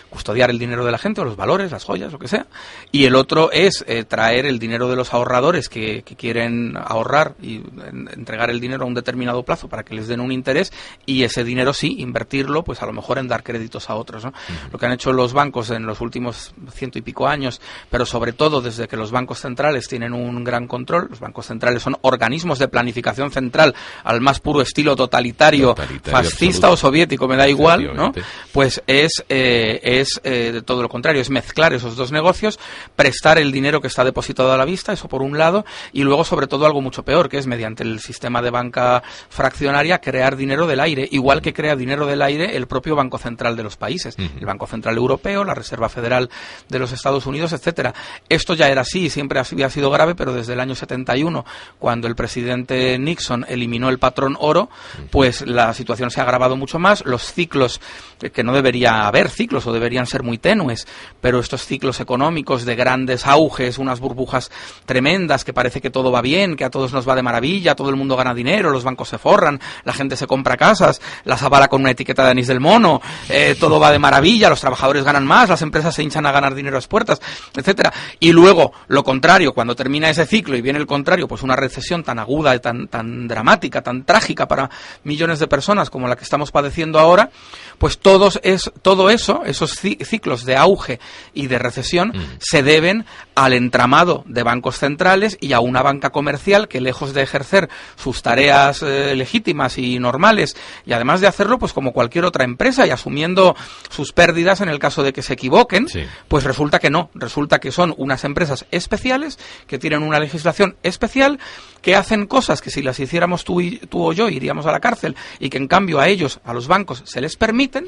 custodiar el dinero de la gente, o los valores, las joyas, lo que sea. Y el otro es eh, traer el dinero de los ahorradores que, que quieren ahorrar y en- entregar el dinero a un determinado plazo para que les den un interés y ese dinero sí, invertirlo, pues a lo mejor en dar créditos a otros. ¿no? Lo que han hecho los bancos en los últimos ciento y pico años, pero sobre todo desde que los bancos centrales tienen un gran control, los bancos centrales son organismos de planificación central al más puro estilo totalitario, Totalitario fascista absoluto. o soviético, me da igual, ¿no? Pues es, eh, es eh, de todo lo contrario, es mezclar esos dos negocios, prestar el dinero que está depositado a la vista, eso por un lado, y luego sobre todo algo mucho peor, que es mediante el sistema de banca fraccionaria crear dinero del aire, igual que crea dinero del aire el propio Banco Central de los países. El Banco Central Europeo Europeo, la Reserva Federal de los Estados Unidos, etcétera. Esto ya era así, siempre había sido grave, pero desde el año 71, cuando el presidente Nixon eliminó el patrón oro, pues la situación se ha agravado mucho más. Los ciclos, eh, que no debería haber ciclos o deberían ser muy tenues, pero estos ciclos económicos de grandes auges, unas burbujas tremendas, que parece que todo va bien, que a todos nos va de maravilla, todo el mundo gana dinero, los bancos se forran, la gente se compra casas, la avala con una etiqueta de anís del mono, eh, todo va de maravilla, los trabajadores ganan más, las empresas se hinchan a ganar dinero a las puertas, etcétera. Y luego, lo contrario, cuando termina ese ciclo y viene el contrario, pues una recesión tan aguda tan, tan dramática, tan trágica para millones de personas como la que estamos padeciendo ahora, pues todos es, todo eso, esos ciclos de auge y de recesión, mm. se deben al entramado de bancos centrales y a una banca comercial que lejos de ejercer sus tareas eh, legítimas y normales y además de hacerlo pues como cualquier otra empresa y asumiendo sus pérdidas en el caso de que se equivoquen, pues resulta que no, resulta que son unas empresas especiales que tienen una legislación especial que hacen cosas que si las hiciéramos tú, y, tú o yo iríamos a la cárcel y que en cambio a ellos, a los bancos, se les permiten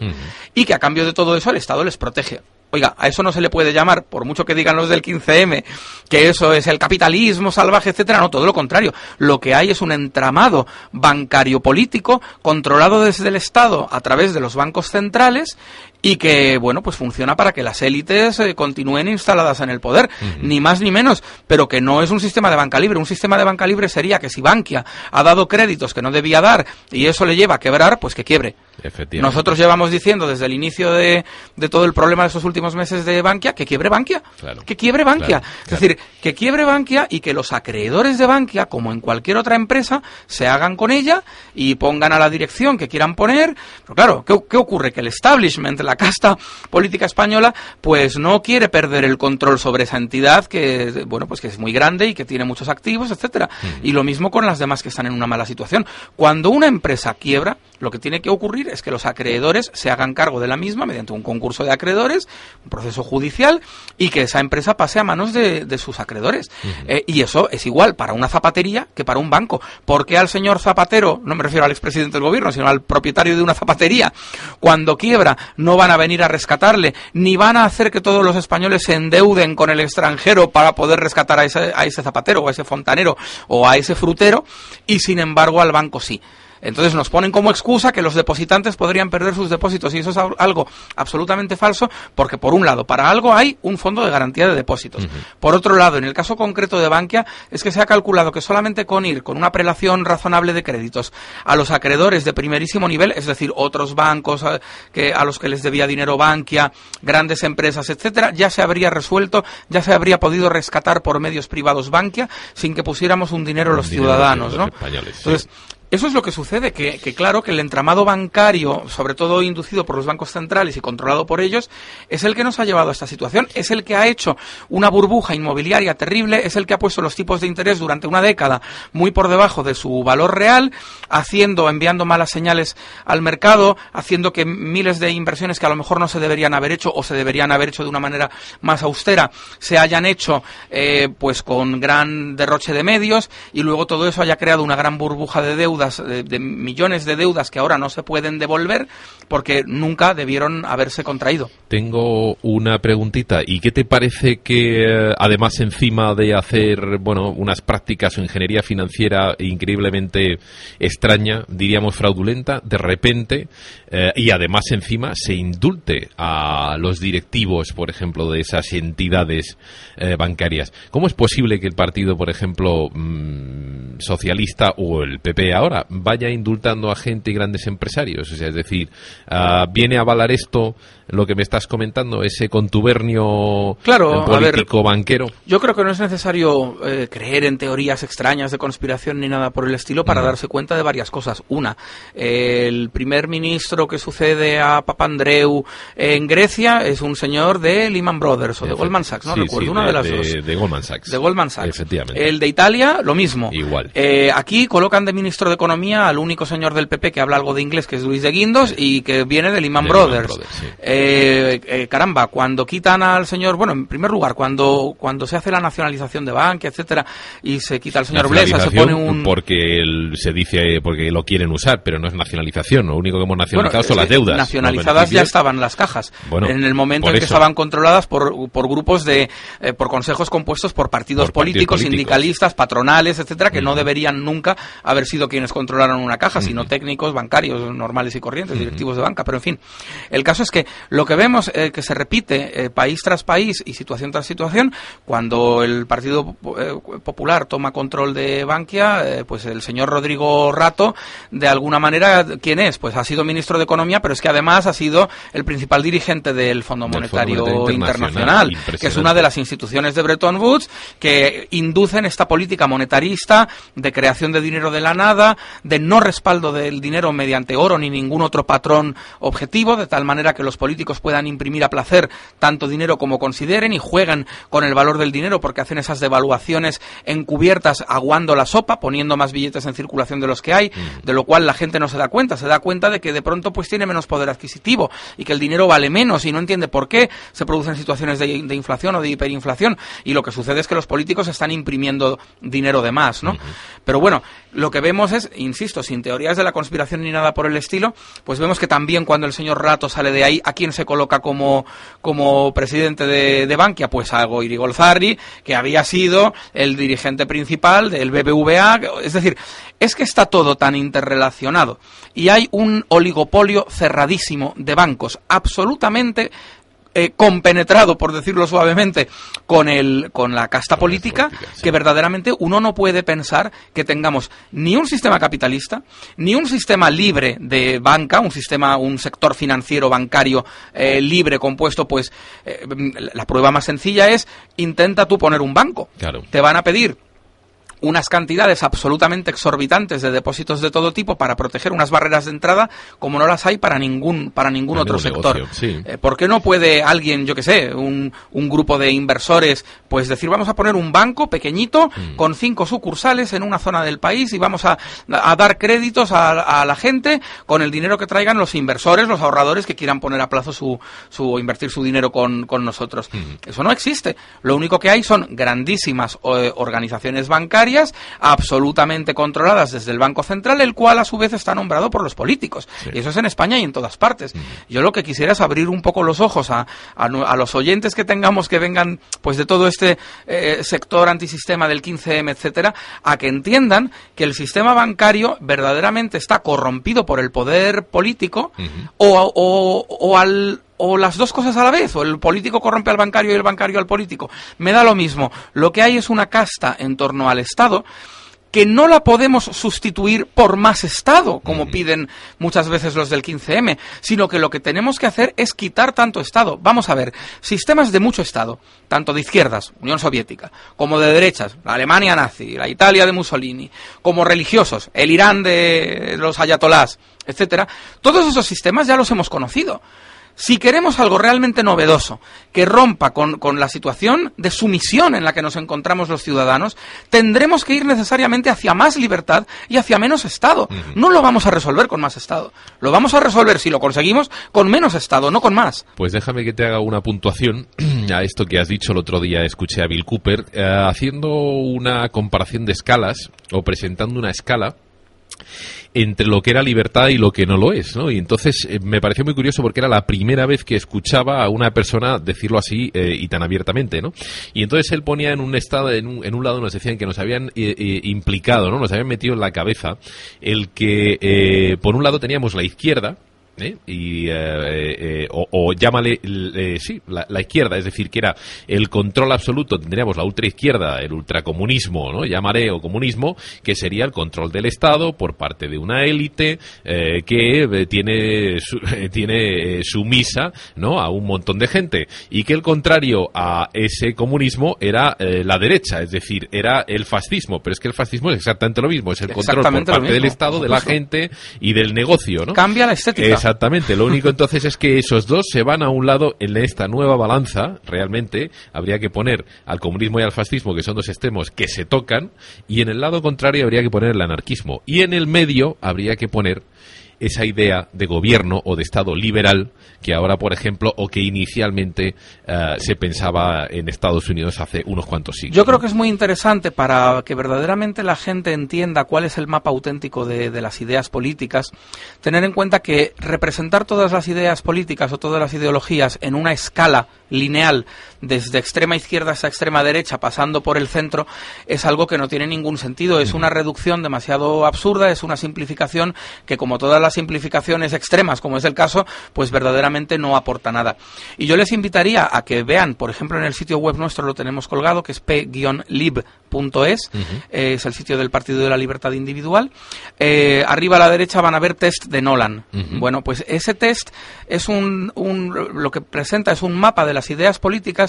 y que a cambio de todo eso el Estado les protege. Oiga, a eso no se le puede llamar, por mucho que digan los del 15M, que eso es el capitalismo salvaje, etcétera. No, todo lo contrario. Lo que hay es un entramado bancario político controlado desde el Estado a través de los bancos centrales y que, bueno, pues funciona para que las élites eh, continúen instaladas en el poder, ni más ni menos, pero que no es un sistema de banca libre. Un sistema de banca libre sería que si Bankia ha dado créditos que no debía dar y eso le lleva a quebrar, pues que quiebre. Nosotros llevamos diciendo desde el inicio de, de, todo el problema de estos últimos meses de Bankia que quiebre Bankia. que quiebre Bankia. es decir, que quiebre Bankia y que los acreedores de Bankia, como en cualquier otra empresa, se hagan con ella y pongan a la dirección que quieran poner. Pero claro, ¿qué, qué ocurre? Que el establishment, la casta política española, pues no quiere perder el control sobre esa entidad que, bueno, pues que es muy grande y que tiene muchos activos, etcétera. Y lo mismo con las demás que están en una mala situación. Cuando una empresa quiebra, lo que tiene que ocurrir es que los acreedores se hagan cargo de la misma mediante un concurso de acreedores, un proceso judicial, y que esa empresa pase a manos de, sus acreedores. Eh, y eso es igual para una zapatería que para un banco. ¿Por qué al señor zapatero, no me refiero al expresidente del gobierno, sino al propietario de una zapatería, cuando quiebra no van a venir a rescatarle, ni van a hacer que todos los españoles se endeuden con el extranjero para poder rescatar a ese, a ese zapatero o a ese fontanero o a ese frutero, y sin embargo al banco sí? Entonces nos ponen como excusa que los depositantes podrían perder sus depósitos y eso es algo absolutamente falso porque por un lado, para algo hay un fondo de garantía de depósitos. Por otro lado, en el caso concreto de Bankia es que se ha calculado que solamente con ir con una prelación razonable de créditos a los acreedores de primerísimo nivel, es decir, otros bancos a, eh, que, a los que les debía dinero Bankia, grandes empresas, etcétera, ya se habría resuelto, ya se habría podido rescatar por medios privados Bankia sin que pusiéramos un dinero los ciudadanos, ¿no? Entonces, eso es lo que sucede, que, claro, que el entramado bancario, sobre todo inducido por los bancos centrales y controlado por ellos, es el que nos ha llevado a esta situación, es el que ha hecho una burbuja inmobiliaria terrible, es el que ha puesto los tipos de interés durante una década muy por debajo de su valor real, haciendo, enviando malas señales al mercado, haciendo que miles de inversiones que a lo mejor no se deberían haber hecho o se deberían haber hecho de una manera más austera, se hayan hecho eh, pues con gran derroche de medios y luego todo eso haya creado una gran burbuja de deuda de, millones de deudas que ahora no se pueden devolver porque nunca debieron haberse contraído. Tengo una preguntita. ¿Y qué te parece que, eh, además, encima de hacer, bueno, unas prácticas o ingeniería financiera increíblemente extraña, diríamos fraudulenta, de repente, eh, y además encima se indulte a los directivos, por ejemplo, de esas entidades eh, bancarias? ¿Cómo es posible que el partido, por ejemplo, mm, socialista o el PP ahora vaya indultando a gente y grandes empresarios. O sea, es decir, ah, viene a avalar esto lo que me estás comentando, ese contubernio claro, político banquero. Yo creo que no es necesario eh, creer en teorías extrañas de conspiración ni nada por el estilo para darse cuenta de varias cosas. Una, el primer ministro que sucede a Papandreou en Grecia es un señor de Lehman Brothers o de Goldman Sachs, no recuerdo una de, las dos. De Goldman Sachs. De Goldman Sachs. Efectivamente. El de Italia, lo mismo. Igual. Eh, aquí colocan de ministro de Economía al único señor del PP que habla algo de inglés, que es Luis de Guindos, y que viene de Lehman De Lehman Brothers. Brothers, sí. Eh, eh, caramba, cuando quitan al señor, bueno, en primer lugar, cuando, cuando se hace la nacionalización de Bankia, etcétera, y se quita al señor Blesa, se pone un... porque el- se dice porque lo quieren usar, pero no es nacionalización. Lo único que hemos nacionalizado son es las que deudas. Nacionalizadas ya estaban las cajas. Bueno, en el momento en que eso. estaban controladas por, por grupos de, eh, por consejos compuestos por partidos Por políticos, políticos. sindicalistas, patronales, etcétera, que no deberían nunca haber sido quienes controlaron una caja, sino técnicos, bancarios normales y corrientes, directivos de banca. Pero en fin, el caso es que lo que vemos eh, que se repite eh, país tras país y situación tras situación, cuando el Partido eh, Popular toma control de Bankia, pues el señor Rodrigo Rato, de alguna manera, ¿quién es? Pues ha sido ministro de Economía, pero es que además ha sido el principal dirigente del Fondo Monetario Internacional, Internacional. que es una de las instituciones de Bretton Woods que inducen esta política monetarista de creación de dinero de la nada, de no respaldo del dinero mediante oro ni ningún otro patrón objetivo, de tal manera que los políticos puedan imprimir a placer tanto dinero como consideren y juegan con el valor del dinero porque hacen esas devaluaciones encubiertas aguando la sopa, poniendo más billetes en circulación de los que hay, de lo cual la gente no se da cuenta, se da cuenta de que de pronto pues tiene menos poder adquisitivo y que el dinero vale menos y no entiende por qué se producen situaciones de, de inflación o de hiperinflación. Y lo que sucede es que los políticos están imprimiendo dinero de más, ¿no? Pero bueno, lo que vemos es, insisto, sin teorías de la conspiración ni nada por el estilo, pues vemos que también cuando el señor Rato sale de ahí, ¿a quién se coloca como, como presidente de, de Bankia? Pues a Goiri Golzarri, que había sido el dirigente principal del BBVA. Es decir, es que está todo tan interrelacionado y hay un oligopolio cerradísimo de bancos absolutamente eh, compenetrado, por decirlo suavemente, con el con la casta política, política, sí. que verdaderamente uno no puede pensar que tengamos ni un sistema capitalista, ni un sistema libre de banca, un sistema, un sector financiero bancario eh, libre compuesto, pues eh, la prueba más sencilla es intenta tú poner un banco. Claro. Te van a pedir unas cantidades absolutamente exorbitantes de depósitos de todo tipo para proteger unas barreras de entrada como no las hay para ningún para ningún otro sector. sí. Eh, ¿Por qué no puede alguien, yo que sé, un, un grupo de inversores, pues decir vamos a poner un banco pequeñito Mm. con cinco sucursales en una zona del país y vamos a, a dar créditos a, a la gente con el dinero que traigan los inversores, los ahorradores que quieran poner a plazo su, su invertir su dinero con, con nosotros? Mm. Eso no existe. Lo único que hay son grandísimas eh, organizaciones bancarias absolutamente controladas desde el Banco Central, el cual a su vez está nombrado por los políticos. Sí. Y eso es en España y en todas partes. Yo lo que quisiera es abrir un poco los ojos a, a nu- a los oyentes que tengamos que vengan pues de todo este eh, sector antisistema del 15M, etcétera, a que entiendan que el sistema bancario verdaderamente está corrompido por el poder político o, o- o al o las dos cosas a la vez, o el político corrompe al bancario y el bancario al político. Me da lo mismo. Lo que hay es una casta en torno al Estado que no la podemos sustituir por más Estado, como piden muchas veces los del 15M, sino que lo que tenemos que hacer es quitar tanto Estado. Vamos a ver, sistemas de mucho Estado, tanto de izquierdas, Unión Soviética, como de derechas, la Alemania nazi, la Italia de Mussolini, como religiosos, el Irán de los ayatolás, etcétera, todos esos sistemas ya los hemos conocido. Si queremos algo realmente novedoso, que rompa con, con la situación de sumisión en la que nos encontramos los ciudadanos, tendremos que ir necesariamente hacia más libertad y hacia menos Estado. No lo vamos a resolver con más Estado. Lo vamos a resolver, si lo conseguimos, con menos Estado, no con más. Pues déjame que te haga una puntuación <clears throat> a esto que has dicho el otro día. Escuché a Bill Cooper eh, haciendo una comparación de escalas o presentando una escala entre lo que era libertad y lo que no lo es, ¿no? Y entonces eh, me pareció muy curioso porque era la primera vez que escuchaba a una persona decirlo así eh, y tan abiertamente, ¿no? Y entonces él ponía en un estado, en un, en un lado nos decían que nos habían eh, implicado, ¿no? Nos habían metido en la cabeza el que por un lado teníamos la izquierda, ¿eh? y eh, eh, o, o llámale eh, sí la, la izquierda es decir que era el control absoluto tendríamos la ultraizquierda el ultracomunismo no llamaré o comunismo que sería el control del estado por parte de una élite eh, que eh, tiene su- eh, <laughs> tiene eh, sumisa no a un montón de gente. Y que el contrario a ese comunismo era eh, la derecha es decir era el fascismo. Pero es que el fascismo es exactamente lo mismo es el control por parte del estado de la gente y del negocio no Cambia la estética. Exactamente, lo único entonces es que esos dos se van a un lado en esta nueva balanza, realmente habría que poner al comunismo y al fascismo, que son dos extremos que se tocan, y en el lado contrario habría que poner el anarquismo, y en el medio habría que poner esa idea de gobierno o de Estado liberal que ahora, por ejemplo, o que inicialmente eh, se pensaba en Estados Unidos hace unos cuantos siglos. Yo creo que es muy interesante para que verdaderamente la gente entienda cuál es el mapa auténtico de, de, las ideas políticas, tener en cuenta que representar todas las ideas políticas o todas las ideologías en una escala lineal desde extrema izquierda hasta extrema derecha pasando por el centro es algo que no tiene ningún sentido, es una reducción demasiado absurda, es una simplificación que como todas las simplificaciones extremas, como es el caso, pues verdaderamente no aporta nada. Y yo les invitaría a que vean, por ejemplo, en el sitio web nuestro lo tenemos colgado, que es p-lib.es, uh -huh. eh, es el sitio del Partido de la Libertad Individual. Eh, arriba a la derecha van a ver test de Nolan. Uh -huh. Bueno, pues ese test es un, un, lo que presenta es un mapa de las ideas políticas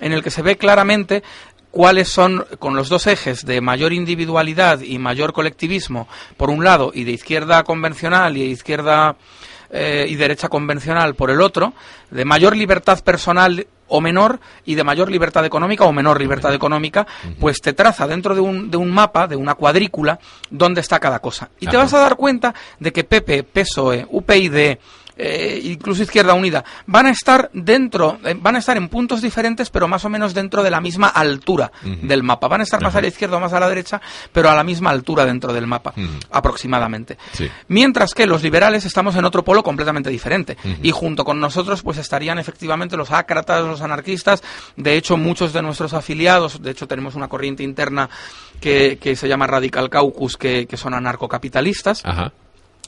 en el que se ve claramente cuáles son, con los dos ejes de mayor individualidad y mayor colectivismo, por un lado, y de izquierda convencional y de izquierda eh, y derecha convencional por el otro, de mayor libertad personal o menor y de mayor libertad económica o menor libertad económica, pues te traza dentro de un, de un mapa, de una cuadrícula, dónde está cada cosa. Y te vas a dar cuenta de que PP, PSOE, UPyD, eh, incluso Izquierda Unida, van a estar dentro, eh, van a estar en puntos diferentes, pero más o menos dentro de la misma altura uh -huh. del mapa. Van a estar más uh -huh. a la izquierda o más a la derecha, pero a la misma altura dentro del mapa, uh -huh. aproximadamente. Sí. Mientras que los liberales estamos en otro polo completamente diferente. Y junto con nosotros, pues estarían efectivamente los ácratas, los anarquistas. De hecho, muchos de nuestros afiliados, de hecho, tenemos una corriente interna que, que se llama Radical Caucus, que, que son anarcocapitalistas. Ajá.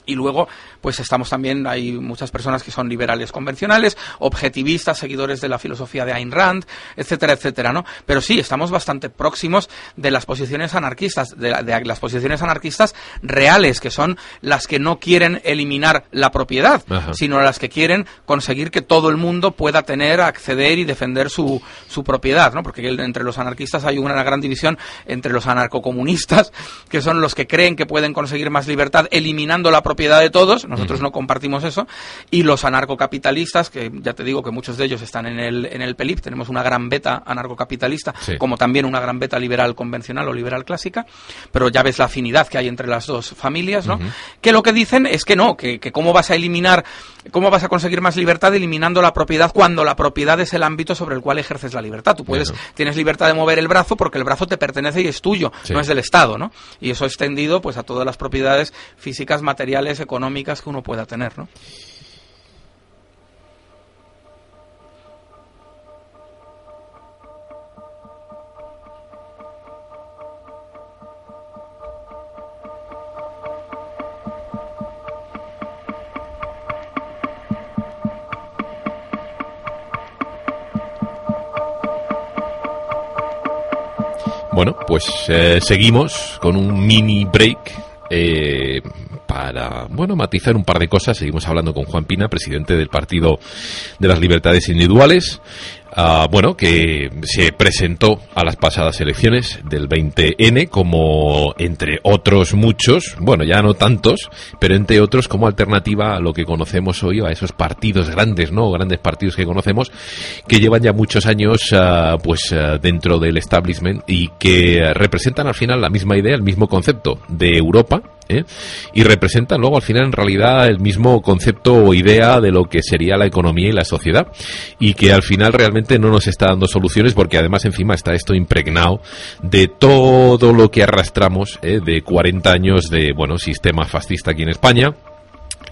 Y luego, pues estamos también, hay muchas personas que son liberales convencionales, objetivistas, seguidores de la filosofía de Ayn Rand, etcétera, etcétera, ¿no? Pero sí, estamos bastante próximos de las posiciones anarquistas, de, la, de las posiciones anarquistas reales, que son las que no quieren eliminar la propiedad, Ajá. sino las que quieren conseguir que todo el mundo pueda tener, acceder y defender su, su propiedad, ¿no? Porque entre los anarquistas hay una gran división entre los anarcocomunistas, que son los que creen que pueden conseguir más libertad eliminando la propiedad propiedad de todos, nosotros no compartimos eso, y los anarcocapitalistas, que ya te digo que muchos de ellos están en el, en el PELIP, tenemos una gran beta anarcocapitalista, sí. como también una gran beta liberal convencional o liberal clásica, pero ya ves la afinidad que hay entre las dos familias, ¿no? Uh -huh. Que lo que dicen es que no, que, que cómo vas a eliminar, cómo vas a conseguir más libertad eliminando la propiedad cuando la propiedad es el ámbito sobre el cual ejerces la libertad. Tú puedes, bueno. tienes libertad de mover el brazo porque el brazo te pertenece y es tuyo, sí. no es del Estado, ¿no? Y eso extendido pues a todas las propiedades físicas, materiales, económicas que uno pueda tener, ¿no? Bueno, pues eh, seguimos con un mini break eh, para, bueno, matizar un par de cosas. Seguimos hablando con Juan Pina, presidente del Partido de las Libertades Individuales. Uh, bueno, que se presentó a las pasadas elecciones del 20N como, entre otros muchos, bueno, ya no tantos, pero entre otros como alternativa a lo que conocemos hoy, a esos partidos grandes, ¿no? Grandes partidos que conocemos, que llevan ya muchos años, uh, pues, uh, dentro del establishment y que representan al final la misma idea, el mismo concepto de Europa, ¿eh? y representan luego al final en realidad el mismo concepto o idea de lo que sería la economía y la sociedad y que al final realmente no nos está dando soluciones porque además encima está esto impregnado de todo lo que arrastramos ¿eh? de 40 años de bueno sistema fascista aquí en España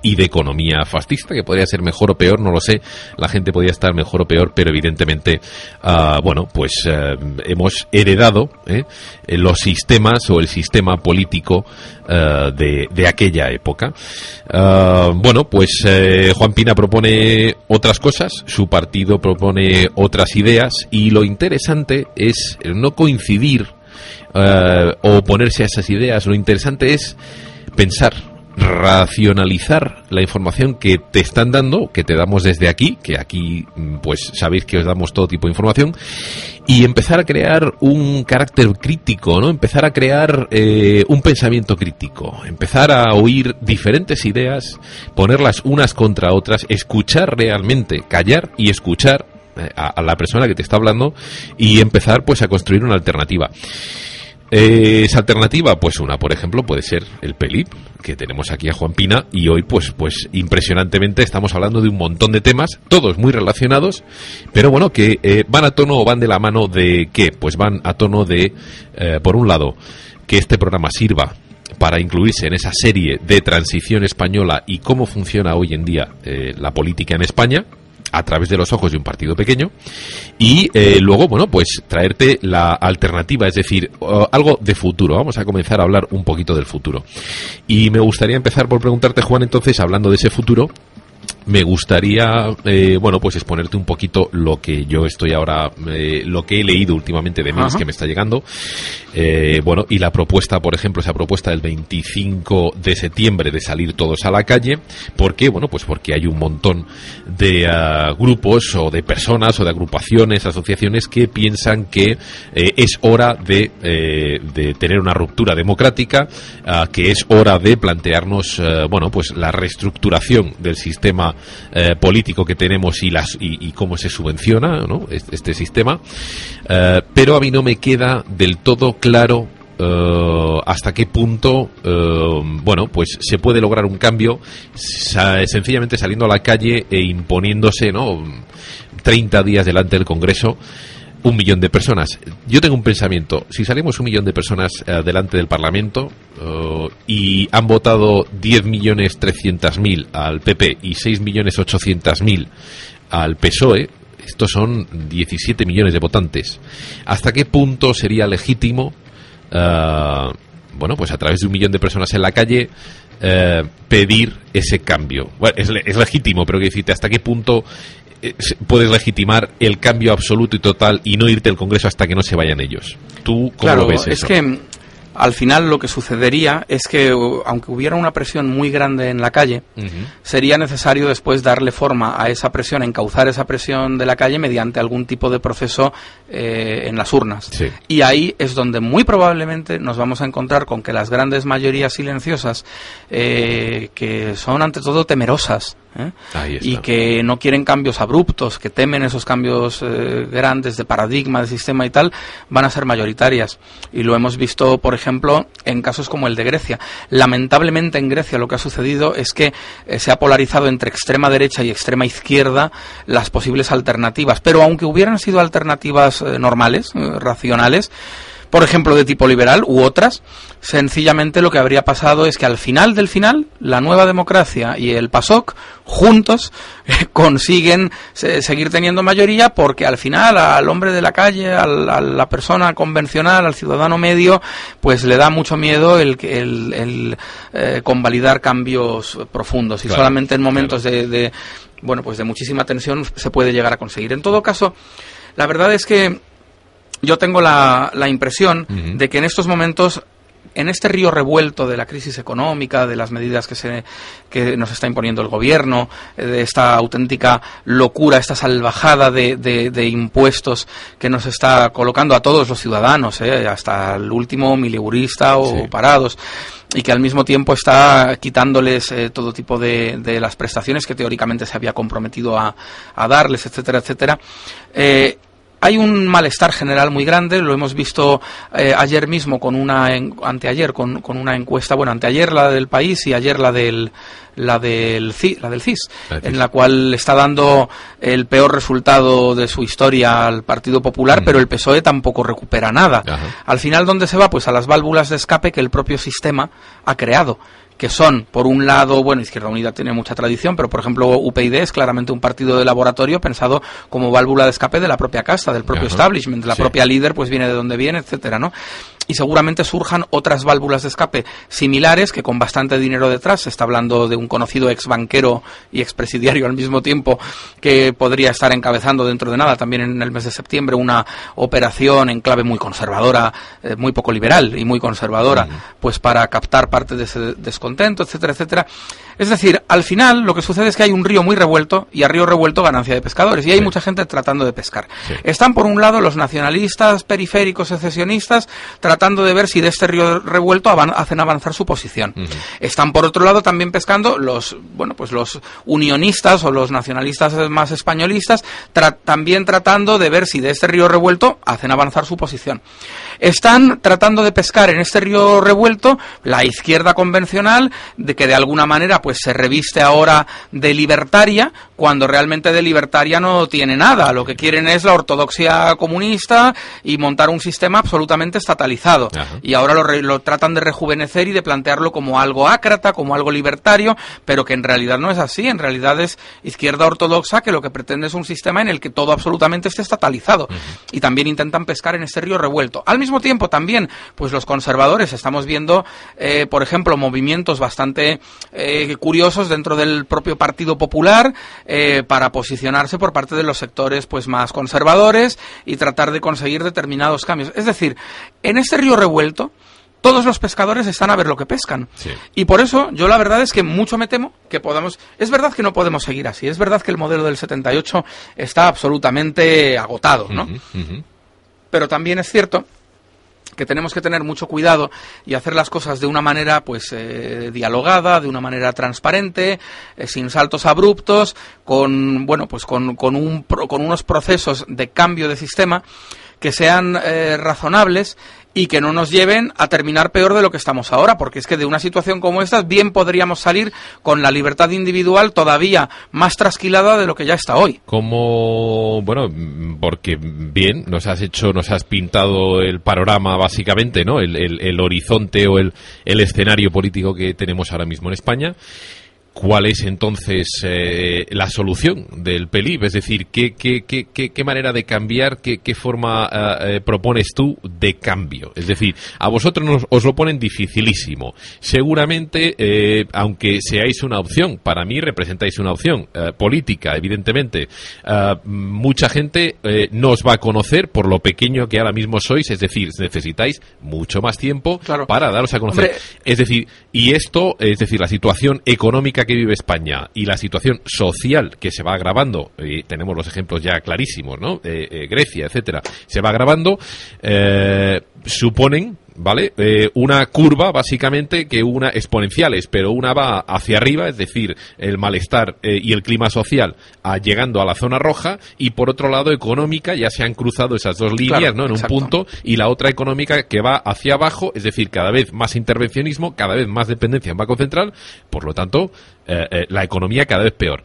y de economía fascista, que podría ser mejor o peor, no lo sé, la gente podría estar mejor o peor, pero evidentemente, uh, bueno, pues uh, hemos heredado ¿eh? los sistemas o el sistema político uh, de, de, aquella época. bueno, pues Juan Pina propone otras cosas, su partido propone otras ideas, y lo interesante es no coincidir o oponerse a esas ideas, lo interesante es pensar racionalizar la información que te están dando, que te damos desde aquí, que aquí mm, pues sabéis que os damos todo tipo de información, y empezar a crear un carácter crítico, ¿no? Empezar a crear eh, un pensamiento crítico, empezar a oír diferentes ideas, ponerlas unas contra otras, escuchar realmente, callar y escuchar eh, a, a la persona que te está hablando y empezar pues a construir una alternativa. Eh, esa alternativa, pues una, por ejemplo, puede ser el PELIP, que tenemos aquí a Juan Pina, y hoy, pues, pues impresionantemente estamos hablando de un montón de temas, todos muy relacionados, pero bueno, que eh, van a tono o van de la mano de qué? Pues van a tono de, eh, por un lado, que este programa sirva para incluirse en esa serie de transición española y cómo funciona hoy en día eh, la política en España, a través de los ojos de un partido pequeño y eh, luego, bueno, pues traerte la alternativa, es decir, algo de futuro. Vamos a comenzar a hablar un poquito del futuro. Y me gustaría empezar por preguntarte, Juan, entonces, hablando de ese futuro, me gustaría, eh, bueno, pues exponerte un poquito lo que yo estoy ahora, eh, lo que he leído últimamente de mails Ajá. que me está llegando. Eh, bueno, y la propuesta, por ejemplo, esa propuesta del 25 de septiembre de salir todos a la calle. ¿Por qué? Bueno, pues porque hay un montón de ah, grupos o de personas o de agrupaciones, asociaciones que piensan que eh, es hora de, de tener una ruptura democrática, ah, que es hora de plantearnos, bueno, pues la reestructuración del sistema eh, político que tenemos y, las, y, cómo se subvenciona este, sistema. Eh, pero a mí no me queda del todo claro eh, hasta qué punto, bueno, pues se puede lograr un cambio sa- sencillamente saliendo a la calle e imponiéndose, ¿no? 30 días delante del Congreso un millón de personas. Yo tengo un pensamiento, si salimos un millón de personas eh, delante del Parlamento eh, y han votado 10 millones 300 mil al PP y 6 millones 800 mil al PSOE, estos son 17 millones de votantes. ¿Hasta qué punto sería legítimo, eh, bueno, pues a través de un millón de personas en la calle, pedir ese cambio? Bueno, es, es legítimo, pero que decirte, ¿hasta qué punto puedes legitimar el cambio absoluto y total y no irte al Congreso hasta que no se vayan ellos? ¿Tú cómo Claro, lo ves es eso? que mm, al final lo que sucedería es que aunque hubiera una presión muy grande en la calle, sería necesario después darle forma a esa presión, encauzar esa presión de la calle mediante algún tipo de proceso eh, en las urnas. Sí. Y ahí es donde muy probablemente nos vamos a encontrar con que las grandes mayorías silenciosas, eh, que son ante todo temerosas, ¿eh? Y que no quieren cambios abruptos, que temen esos cambios eh, grandes de paradigma, de sistema y tal, van a ser mayoritarias. Y lo hemos visto, por ejemplo, en casos como el de Grecia. Lamentablemente en Grecia lo que ha sucedido es que eh, se ha polarizado entre extrema derecha y extrema izquierda las posibles alternativas. Pero aunque hubieran sido alternativas normales, racionales, por ejemplo, de tipo liberal u otras, sencillamente lo que habría pasado es que al final del final, la nueva democracia y el PASOK juntos eh, <laughs> consiguen se- seguir teniendo mayoría porque al final al hombre de la calle, al- a la persona convencional, al ciudadano medio, pues le da mucho miedo el, el, el, eh, convalidar cambios profundos y Claro, solamente en momentos de, de, bueno, pues de muchísima tensión se puede llegar a conseguir. En todo caso, la verdad es que yo tengo la, la impresión de que en estos momentos en este río revuelto de la crisis económica, de las medidas que, se, que nos está imponiendo el gobierno, eh, de esta auténtica locura, esta salvajada de, de- de impuestos que nos está colocando a todos los ciudadanos, eh, hasta el último miliburista o Sí. parados, y que al mismo tiempo está quitándoles eh, todo tipo de, de las prestaciones que teóricamente se había comprometido a, a darles, etcétera, etcétera. Eh, hay un malestar general muy grande, lo hemos visto eh, ayer mismo con una en- anteayer con, con una encuesta, bueno, anteayer la del país y ayer la del la del CI- la del CIS, La del CIS. en la cual está dando el peor resultado de su historia al Partido Popular, pero el PSOE tampoco recupera nada. Ajá. Al final dónde se va? Pues a las válvulas de escape que el propio sistema ha creado que son, por un lado, bueno, Izquierda Unida tiene mucha tradición, pero por ejemplo UPyD es claramente un partido de laboratorio pensado como válvula de escape de la propia casta, del propio Ajá. establishment, la Sí. propia líder pues viene de donde viene, etcétera, ¿no? Y seguramente surjan otras válvulas de escape similares que con bastante dinero detrás, se está hablando de un conocido ex banquero y ex presidiario al mismo tiempo que podría estar encabezando dentro de nada también en el mes de septiembre una operación en clave muy conservadora, eh, muy poco liberal y muy conservadora, pues para captar parte de ese descontento descontento, etcétera, etcétera. Es decir, al final lo que sucede es que hay un río muy revuelto y a río revuelto ganancia de pescadores y hay Sí. mucha gente tratando de pescar. Sí. Están por un lado los nacionalistas, periféricos, secesionistas tratando de ver si de este río revuelto avan- hacen avanzar su posición. Están por otro lado también pescando los, bueno, pues los unionistas o los nacionalistas más españolistas tra- también tratando de ver si de este río revuelto hacen avanzar su posición. Están tratando de pescar en este río revuelto la izquierda convencional de que de alguna manera pues se reviste ahora de libertaria cuando realmente de libertaria no tiene nada. Lo que quieren es la ortodoxia comunista y montar un sistema absolutamente estatalizado. Ajá. Y ahora lo, re- lo tratan de rejuvenecer y de plantearlo como algo ácrata, como algo libertario, pero que en realidad no es así. En realidad es izquierda ortodoxa que lo que pretende es un sistema en el que todo absolutamente esté estatalizado. Y también intentan pescar en este río revuelto. Al mismo tiempo también, pues los conservadores estamos viendo, eh, por ejemplo, movimientos bastante eh, curiosos dentro del propio Partido Popular eh, para posicionarse por parte de los sectores pues más conservadores y tratar de conseguir determinados cambios. Es decir, en este río revuelto todos los pescadores están a ver lo que pescan. Sí. Y por eso yo la verdad es que mucho me temo que podamos... Es verdad que no podemos seguir así, es verdad que el modelo del 78 está absolutamente agotado, ¿no? Pero también es cierto que tenemos que tener mucho cuidado y hacer las cosas de una manera pues eh, dialogada, de una manera transparente, eh, sin saltos abruptos, con bueno pues con, con un con unos procesos de cambio de sistema que sean eh, razonables y que no nos lleven a terminar peor de lo que estamos ahora, porque es que de una situación como esta bien podríamos salir con la libertad individual todavía más trasquilada de lo que ya está hoy. Como, bueno, porque bien, nos has hecho, nos has pintado el panorama básicamente, ¿no? El, el- el horizonte o el, el escenario político que tenemos ahora mismo en España. ¿Cuál es entonces eh, la solución del PELIP? Es decir, ¿qué, qué, qué, qué, manera de cambiar, qué, qué forma eh, eh, propones tú de cambio? Es decir, a vosotros nos- os lo ponen dificilísimo. Seguramente, eh, aunque seáis una opción, para mí representáis una opción política, evidentemente, mucha gente no os va a conocer por lo pequeño que ahora mismo sois, es decir, necesitáis mucho más tiempo Claro. para daros a conocer. Hombre, Es decir, y esto, es decir, la situación económica que vive España y la situación social que se va agravando, y tenemos los ejemplos ya clarísimos, ¿no? Eh, Grecia, etcétera, se va agravando, eh, suponen, ¿vale? Eh, una curva, básicamente, que una exponenciales, pero una va hacia arriba, es decir, el malestar eh, y el clima social llegando a la zona roja, y por otro lado, económica, ya se han cruzado esas dos líneas, Claro, ¿no? En un punto y la otra económica que va hacia abajo, es decir, cada vez más intervencionismo, cada vez más dependencia en Banco Central, por lo tanto, eh, eh, la economía cada vez peor.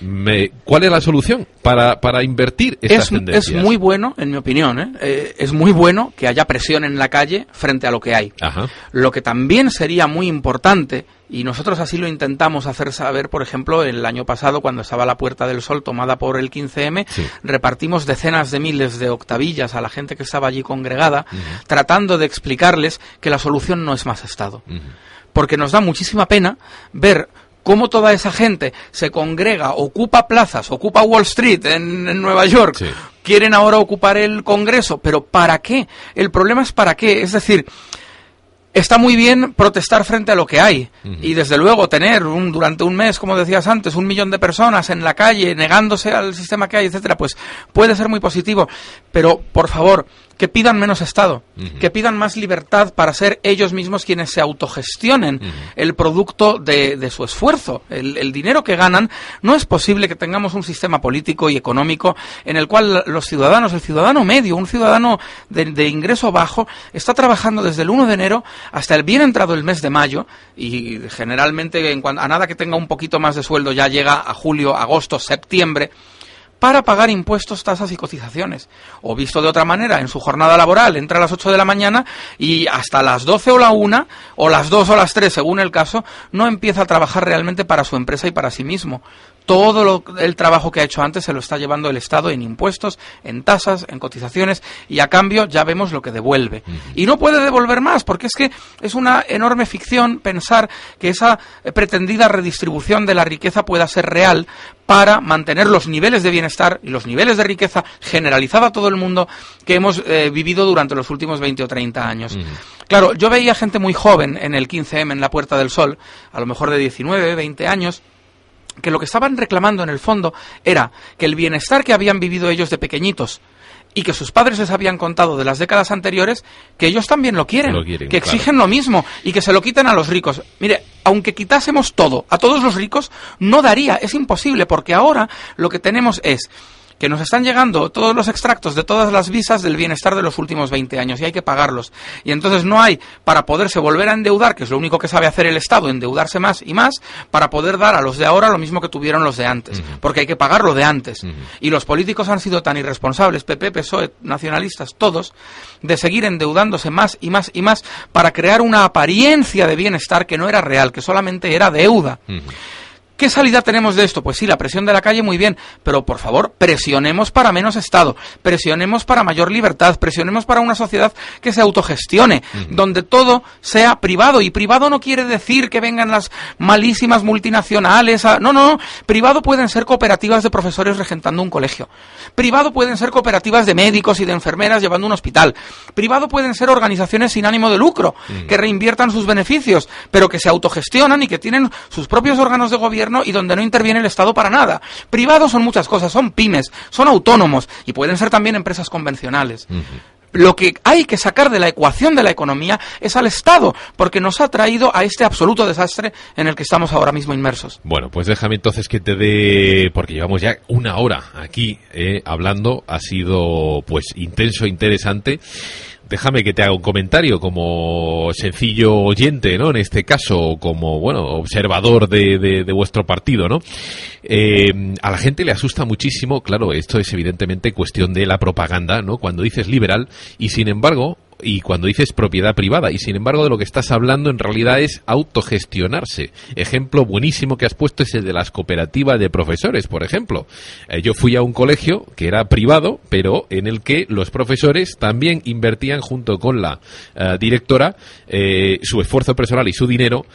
Me- ¿Cuál es la solución para, para invertir estas es, tendencias? es muy bueno, en mi opinión, ¿eh? Eh, es muy bueno que haya presión en la calle frente a lo que hay. Ajá. Lo que también sería muy importante, y nosotros así lo intentamos hacer saber, por ejemplo, el año pasado, cuando estaba la Puerta del Sol tomada por el 15M, Sí. repartimos decenas de miles de octavillas a la gente que estaba allí congregada, tratando de explicarles que la solución no es más Estado porque nos da muchísima pena ver cómo toda esa gente se congrega, ocupa plazas, ocupa Wall Street en, en Nueva York, Sí. quieren ahora ocupar el Congreso, pero ¿para qué? El problema es para qué, es decir, está muy bien protestar frente a lo que hay y desde luego tener un, durante un mes, como decías antes, un millón de personas en la calle negándose al sistema que hay, etcétera, pues puede ser muy positivo, pero por favor, que pidan menos Estado, que pidan más libertad para ser ellos mismos quienes se autogestionen. El producto de, de su esfuerzo. El, el dinero que ganan, no es posible que tengamos un sistema político y económico en el cual los ciudadanos, el ciudadano medio, un ciudadano de, de ingreso bajo, está trabajando desde el 1 de enero hasta el bien entrado el mes de mayo y generalmente en a nada que tenga un poquito más de sueldo ya llega a julio, agosto, septiembre para pagar impuestos, tasas y cotizaciones. O visto de otra manera, en su jornada laboral entra a las 8 de la mañana y hasta las 12 o la 1, o las 2 o las 3, según el caso, no empieza a trabajar realmente para su empresa y para sí mismo. Todo lo- el trabajo que ha hecho antes se lo está llevando el Estado en impuestos, en tasas, en cotizaciones y a cambio ya vemos lo que devuelve. Y no puede devolver más porque es que es una enorme ficción pensar que esa eh, pretendida redistribución de la riqueza pueda ser real para mantener los niveles de bienestar y los niveles de riqueza generalizada a todo el mundo que hemos eh, vivido durante los últimos 20 o 30 años. Claro, yo veía gente muy joven en el 15M en la Puerta del Sol, a lo mejor de 19, 20 años, que lo que estaban reclamando en el fondo era que el bienestar que habían vivido ellos de pequeñitos y que sus padres les habían contado de las décadas anteriores, que ellos también lo quieren, Lo quieren, que claro. exigen lo mismo y que se lo quiten a los ricos. Mire, aunque quitásemos todo a todos los ricos, no daría, es imposible, porque ahora lo que tenemos es que nos están llegando todos los extractos de todas las visas del bienestar de los últimos 20 años y hay que pagarlos. Y entonces no hay para poderse volver a endeudar, que es lo único que sabe hacer el Estado, endeudarse más y más, para poder dar a los de ahora lo mismo que tuvieron los de antes. Porque hay que pagar lo de antes. Y los políticos han sido tan irresponsables, PP, PSOE, nacionalistas, todos, de seguir endeudándose más y más y más para crear una apariencia de bienestar que no era real, que solamente era deuda. ¿Qué salida tenemos de esto? Pues sí, la presión de la calle muy bien, pero por favor, presionemos para menos Estado, presionemos para mayor libertad, presionemos para una sociedad que se autogestione, donde todo sea privado. Y privado no quiere decir que vengan las malísimas multinacionales. a- No, no, no. Privado pueden ser cooperativas de profesores regentando un colegio. Privado pueden ser cooperativas de médicos y de enfermeras llevando un hospital. Privado pueden ser organizaciones sin ánimo de lucro, que reinviertan sus beneficios, pero que se autogestionan y que tienen sus propios órganos de gobierno y donde no interviene el Estado para nada. Privados son muchas cosas, son pymes, son autónomos y pueden ser también empresas convencionales. Lo que hay que sacar de la ecuación de la economía es al Estado, porque nos ha traído a este absoluto desastre en el que estamos ahora mismo inmersos. Bueno, pues déjame entonces que te dé, porque llevamos ya una hora aquí eh, hablando, ha sido pues intenso, interesante. Déjame que te haga un comentario como sencillo oyente, ¿no? En este caso, como, bueno, observador de, de- de vuestro partido, ¿no? Eh, a la gente le asusta muchísimo, claro, esto es evidentemente cuestión de la propaganda, ¿no? Cuando dices liberal y sin embargo, y cuando dices propiedad privada, y sin embargo de lo que estás hablando en realidad es autogestionarse. Ejemplo buenísimo que has puesto es el de las cooperativas de profesores, por ejemplo. Eh, yo fui a un colegio que era privado, pero en el que los profesores también invertían junto con la eh, directora eh, su esfuerzo personal y su dinero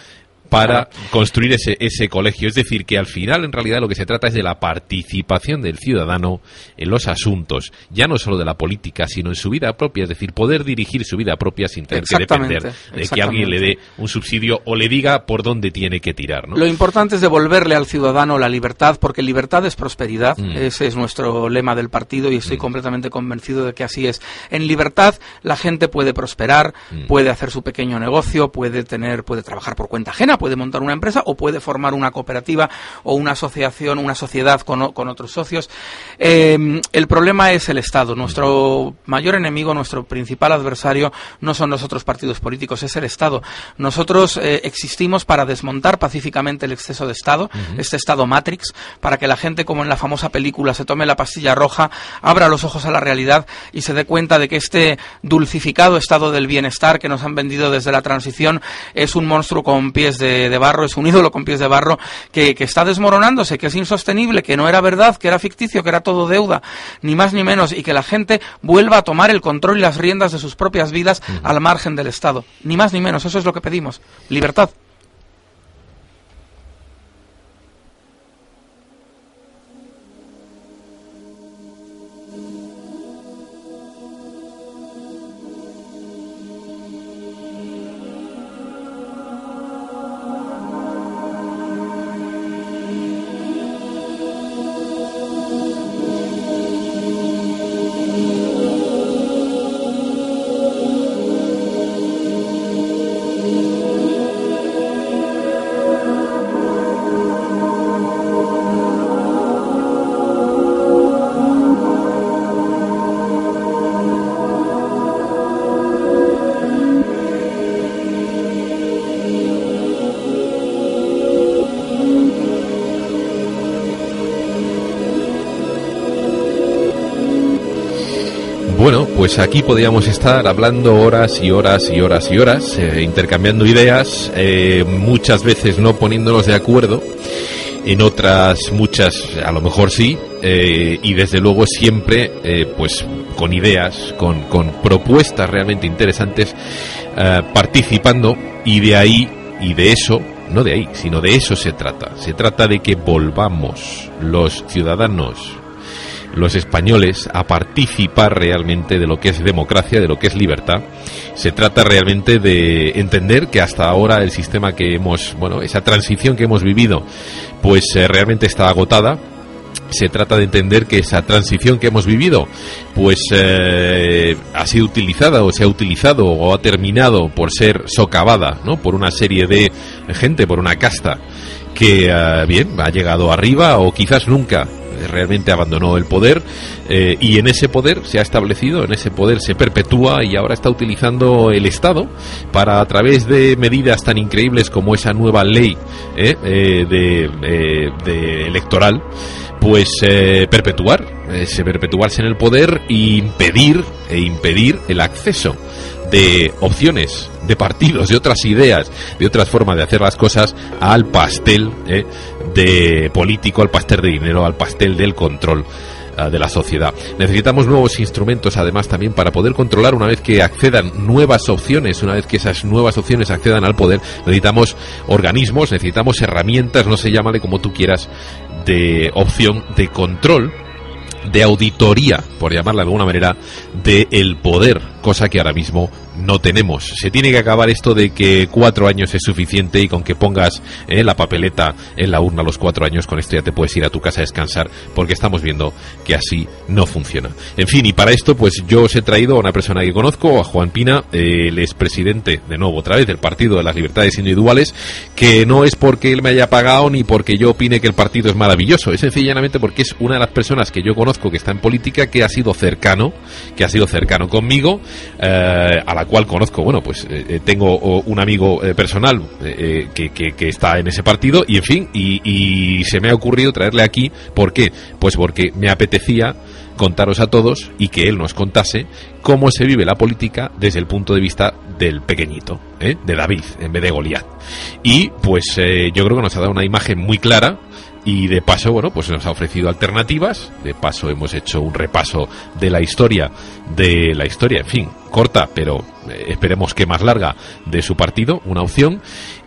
para construir ese, ese colegio. Es decir, que al final en realidad lo que se trata es de la participación del ciudadano en los asuntos, ya no solo de la política, sino en su vida propia, es decir, poder dirigir su vida propia sin tener que depender de que alguien le dé un subsidio o le diga por dónde tiene que tirar. ¿no? Lo importante es devolverle al ciudadano la libertad, porque libertad es prosperidad. Mm. Ese es nuestro lema del partido y estoy completamente convencido de que así es. En libertad la gente puede prosperar, Mm. puede hacer su pequeño negocio, puede tener, puede trabajar por cuenta ajena, puede montar una empresa o puede formar una cooperativa o una asociación, una sociedad con, con otros socios. Eh, el problema es el Estado. Nuestro mayor enemigo, nuestro principal adversario no son los otros partidos políticos, es el Estado. Nosotros eh, existimos para desmontar pacíficamente el exceso de Estado, este Estado Matrix, para que la gente, como en la famosa película, se tome la pastilla roja, abra los ojos a la realidad y se dé cuenta de que este dulcificado estado del bienestar que nos han vendido desde la transición es un monstruo con pies de, de barro, es un ídolo con pies de barro que, que está desmoronándose, que es insostenible, que no era verdad, que era ficticio, que era todo deuda, ni más ni menos, y que la gente vuelva a tomar el control y las riendas de sus propias vidas al margen del Estado. Ni más ni menos, eso es lo que pedimos. Libertad. Pues aquí podríamos estar hablando horas y horas y horas y horas, eh, intercambiando ideas, eh, muchas veces no poniéndonos de acuerdo. en otras muchas a lo mejor sí, eh, y desde luego siempre pues con ideas, con, con propuestas realmente interesantes, participando y de ahí y de eso, no de ahí, sino de eso se trata. Se trata de que volvamos los ciudadanos, los españoles, a participar realmente de lo que es democracia, de lo que es libertad. Se trata realmente de entender que hasta ahora el sistema que hemos, bueno, esa transición que hemos vivido, pues eh, realmente está agotada, se trata de entender que esa transición que hemos vivido pues eh, ha sido utilizada o se ha utilizado o ha terminado por ser socavada ¿no? por una serie de gente, por una casta que eh, bien ha llegado arriba o quizás nunca realmente abandonó el poder eh, y en ese poder se ha establecido, en ese poder se perpetúa y ahora está utilizando el Estado para a través de medidas tan increíbles como esa nueva ley eh, eh, de, eh, de electoral pues eh, perpetuar, eh, se perpetuarse en el poder e impedir e impedir el acceso de opciones, de partidos, de otras ideas, de otras formas de hacer las cosas al pastel eh, de político, al pastel de dinero, al pastel del control ah, de la sociedad. Necesitamos nuevos instrumentos además también para poder controlar una vez que accedan nuevas opciones, una vez que esas nuevas opciones accedan al poder, necesitamos organismos, necesitamos herramientas, no se llámale como tú quieras, de opción de control de auditoría, por llamarla de alguna manera, del el poder, cosa que ahora mismo no tenemos. Se tiene que acabar esto de que cuatro años es suficiente y con que pongas eh, la papeleta en la urna los cuatro años, con esto ya te puedes ir a tu casa a descansar, porque estamos viendo que así no funciona. En fin, y para esto, pues yo os he traído a una persona que conozco, a Juan Pina, eh, el expresidente, de nuevo, otra vez, del Partido de las Libertades Individuales, que no es porque él me haya pagado ni porque yo opine que el partido es maravilloso, es sencillamente porque es una de las personas que yo conozco que está en política, que ha sido cercano, que ha sido cercano conmigo, eh, a la cual conozco, bueno, pues eh, eh, tengo un amigo eh, personal eh, eh, que, que, que está en ese partido y en fin, y, y se me ha ocurrido traerle aquí, ¿por qué? Pues porque me apetecía contaros a todos y que él nos contase cómo se vive la política desde el punto de vista del pequeñito, ¿eh? de David, en vez de Goliat. Y pues eh, yo creo que nos ha dado una imagen muy clara y de paso, bueno, pues nos ha ofrecido alternativas, de paso hemos hecho un repaso de la historia, de la historia, en fin, corta, pero eh, esperemos que más larga, de su partido, una opción,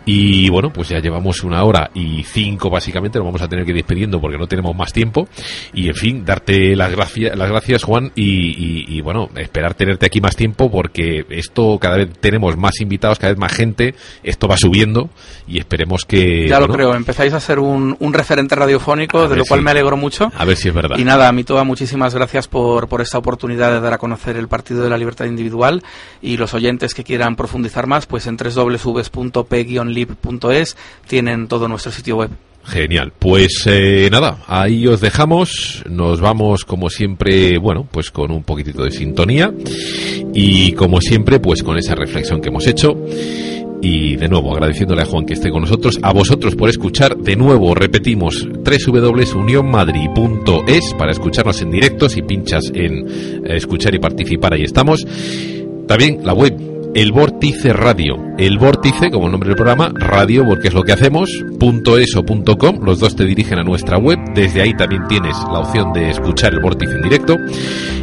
y bueno, pues ya llevamos una hora y cinco básicamente, nos vamos a tener que ir despidiendo porque no tenemos más tiempo, y en fin, darte las gracias, las gracias Juan, y, y, y bueno, esperar tenerte aquí más tiempo porque esto cada vez tenemos más invitados, cada vez más gente, esto va subiendo, y esperemos que... Ya lo bueno, creo, empezáis a ser un, un referente radiofónico, de lo cual si- me alegro mucho. A ver si es verdad. Y nada, a mí toda muchísimas gracias por, por esta oportunidad de dar a conocer el Partido de la Libertad Individual y los oyentes que quieran profundizar más, pues en www.p-lib.es tienen todo nuestro sitio web. Genial. Pues eh, nada, ahí os dejamos. Nos vamos como siempre, bueno, pues con un poquitito de sintonía y como siempre, pues con esa reflexión que hemos hecho. Y de nuevo, agradeciéndole a Juan que esté con nosotros, a vosotros por escuchar. De nuevo, repetimos, www.unionmadrid.es para escucharnos en directo. Si pinchas en eh, escuchar y participar, ahí estamos. También la web, el Vórtice Radio. El Vórtice, como el nombre del programa, radio, porque es lo que hacemos, punto punto .com, los dos te dirigen a nuestra web. Desde ahí también tienes la opción de escuchar el Vórtice en directo.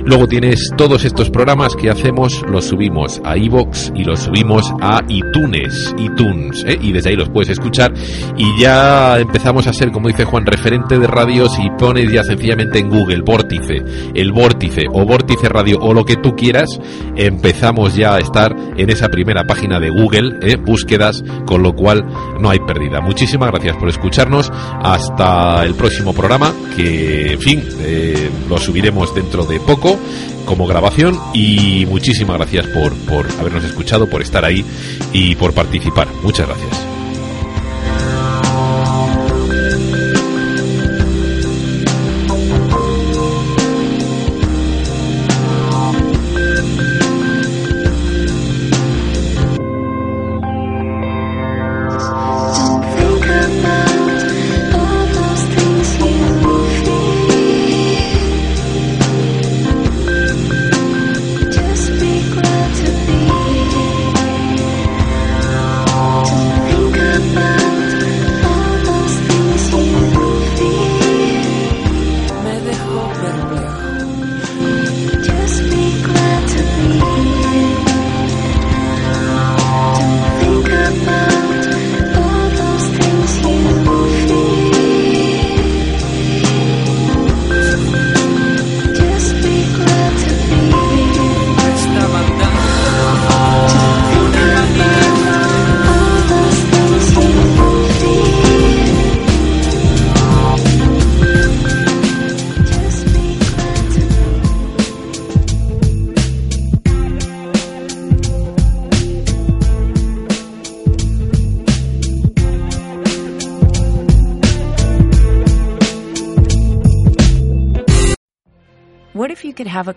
Luego tienes todos estos programas que hacemos, los subimos a iVoox y los subimos a iTunes, iTunes, ¿eh? y desde ahí los puedes escuchar. Y ya empezamos a ser, como dice Juan, referente de radios y pones ya sencillamente en Google Vórtice, el Vórtice o Vórtice Radio o lo que tú quieras, empezamos ya a estar en esa primera página de Google, ¿eh? búsquedas, con lo cual no hay pérdida. Muchísimas gracias por escucharnos. Hasta el próximo programa, que en fin, eh, lo subiremos dentro de poco como grabación y muchísimas gracias por, por habernos escuchado, por estar ahí y por participar. Muchas gracias.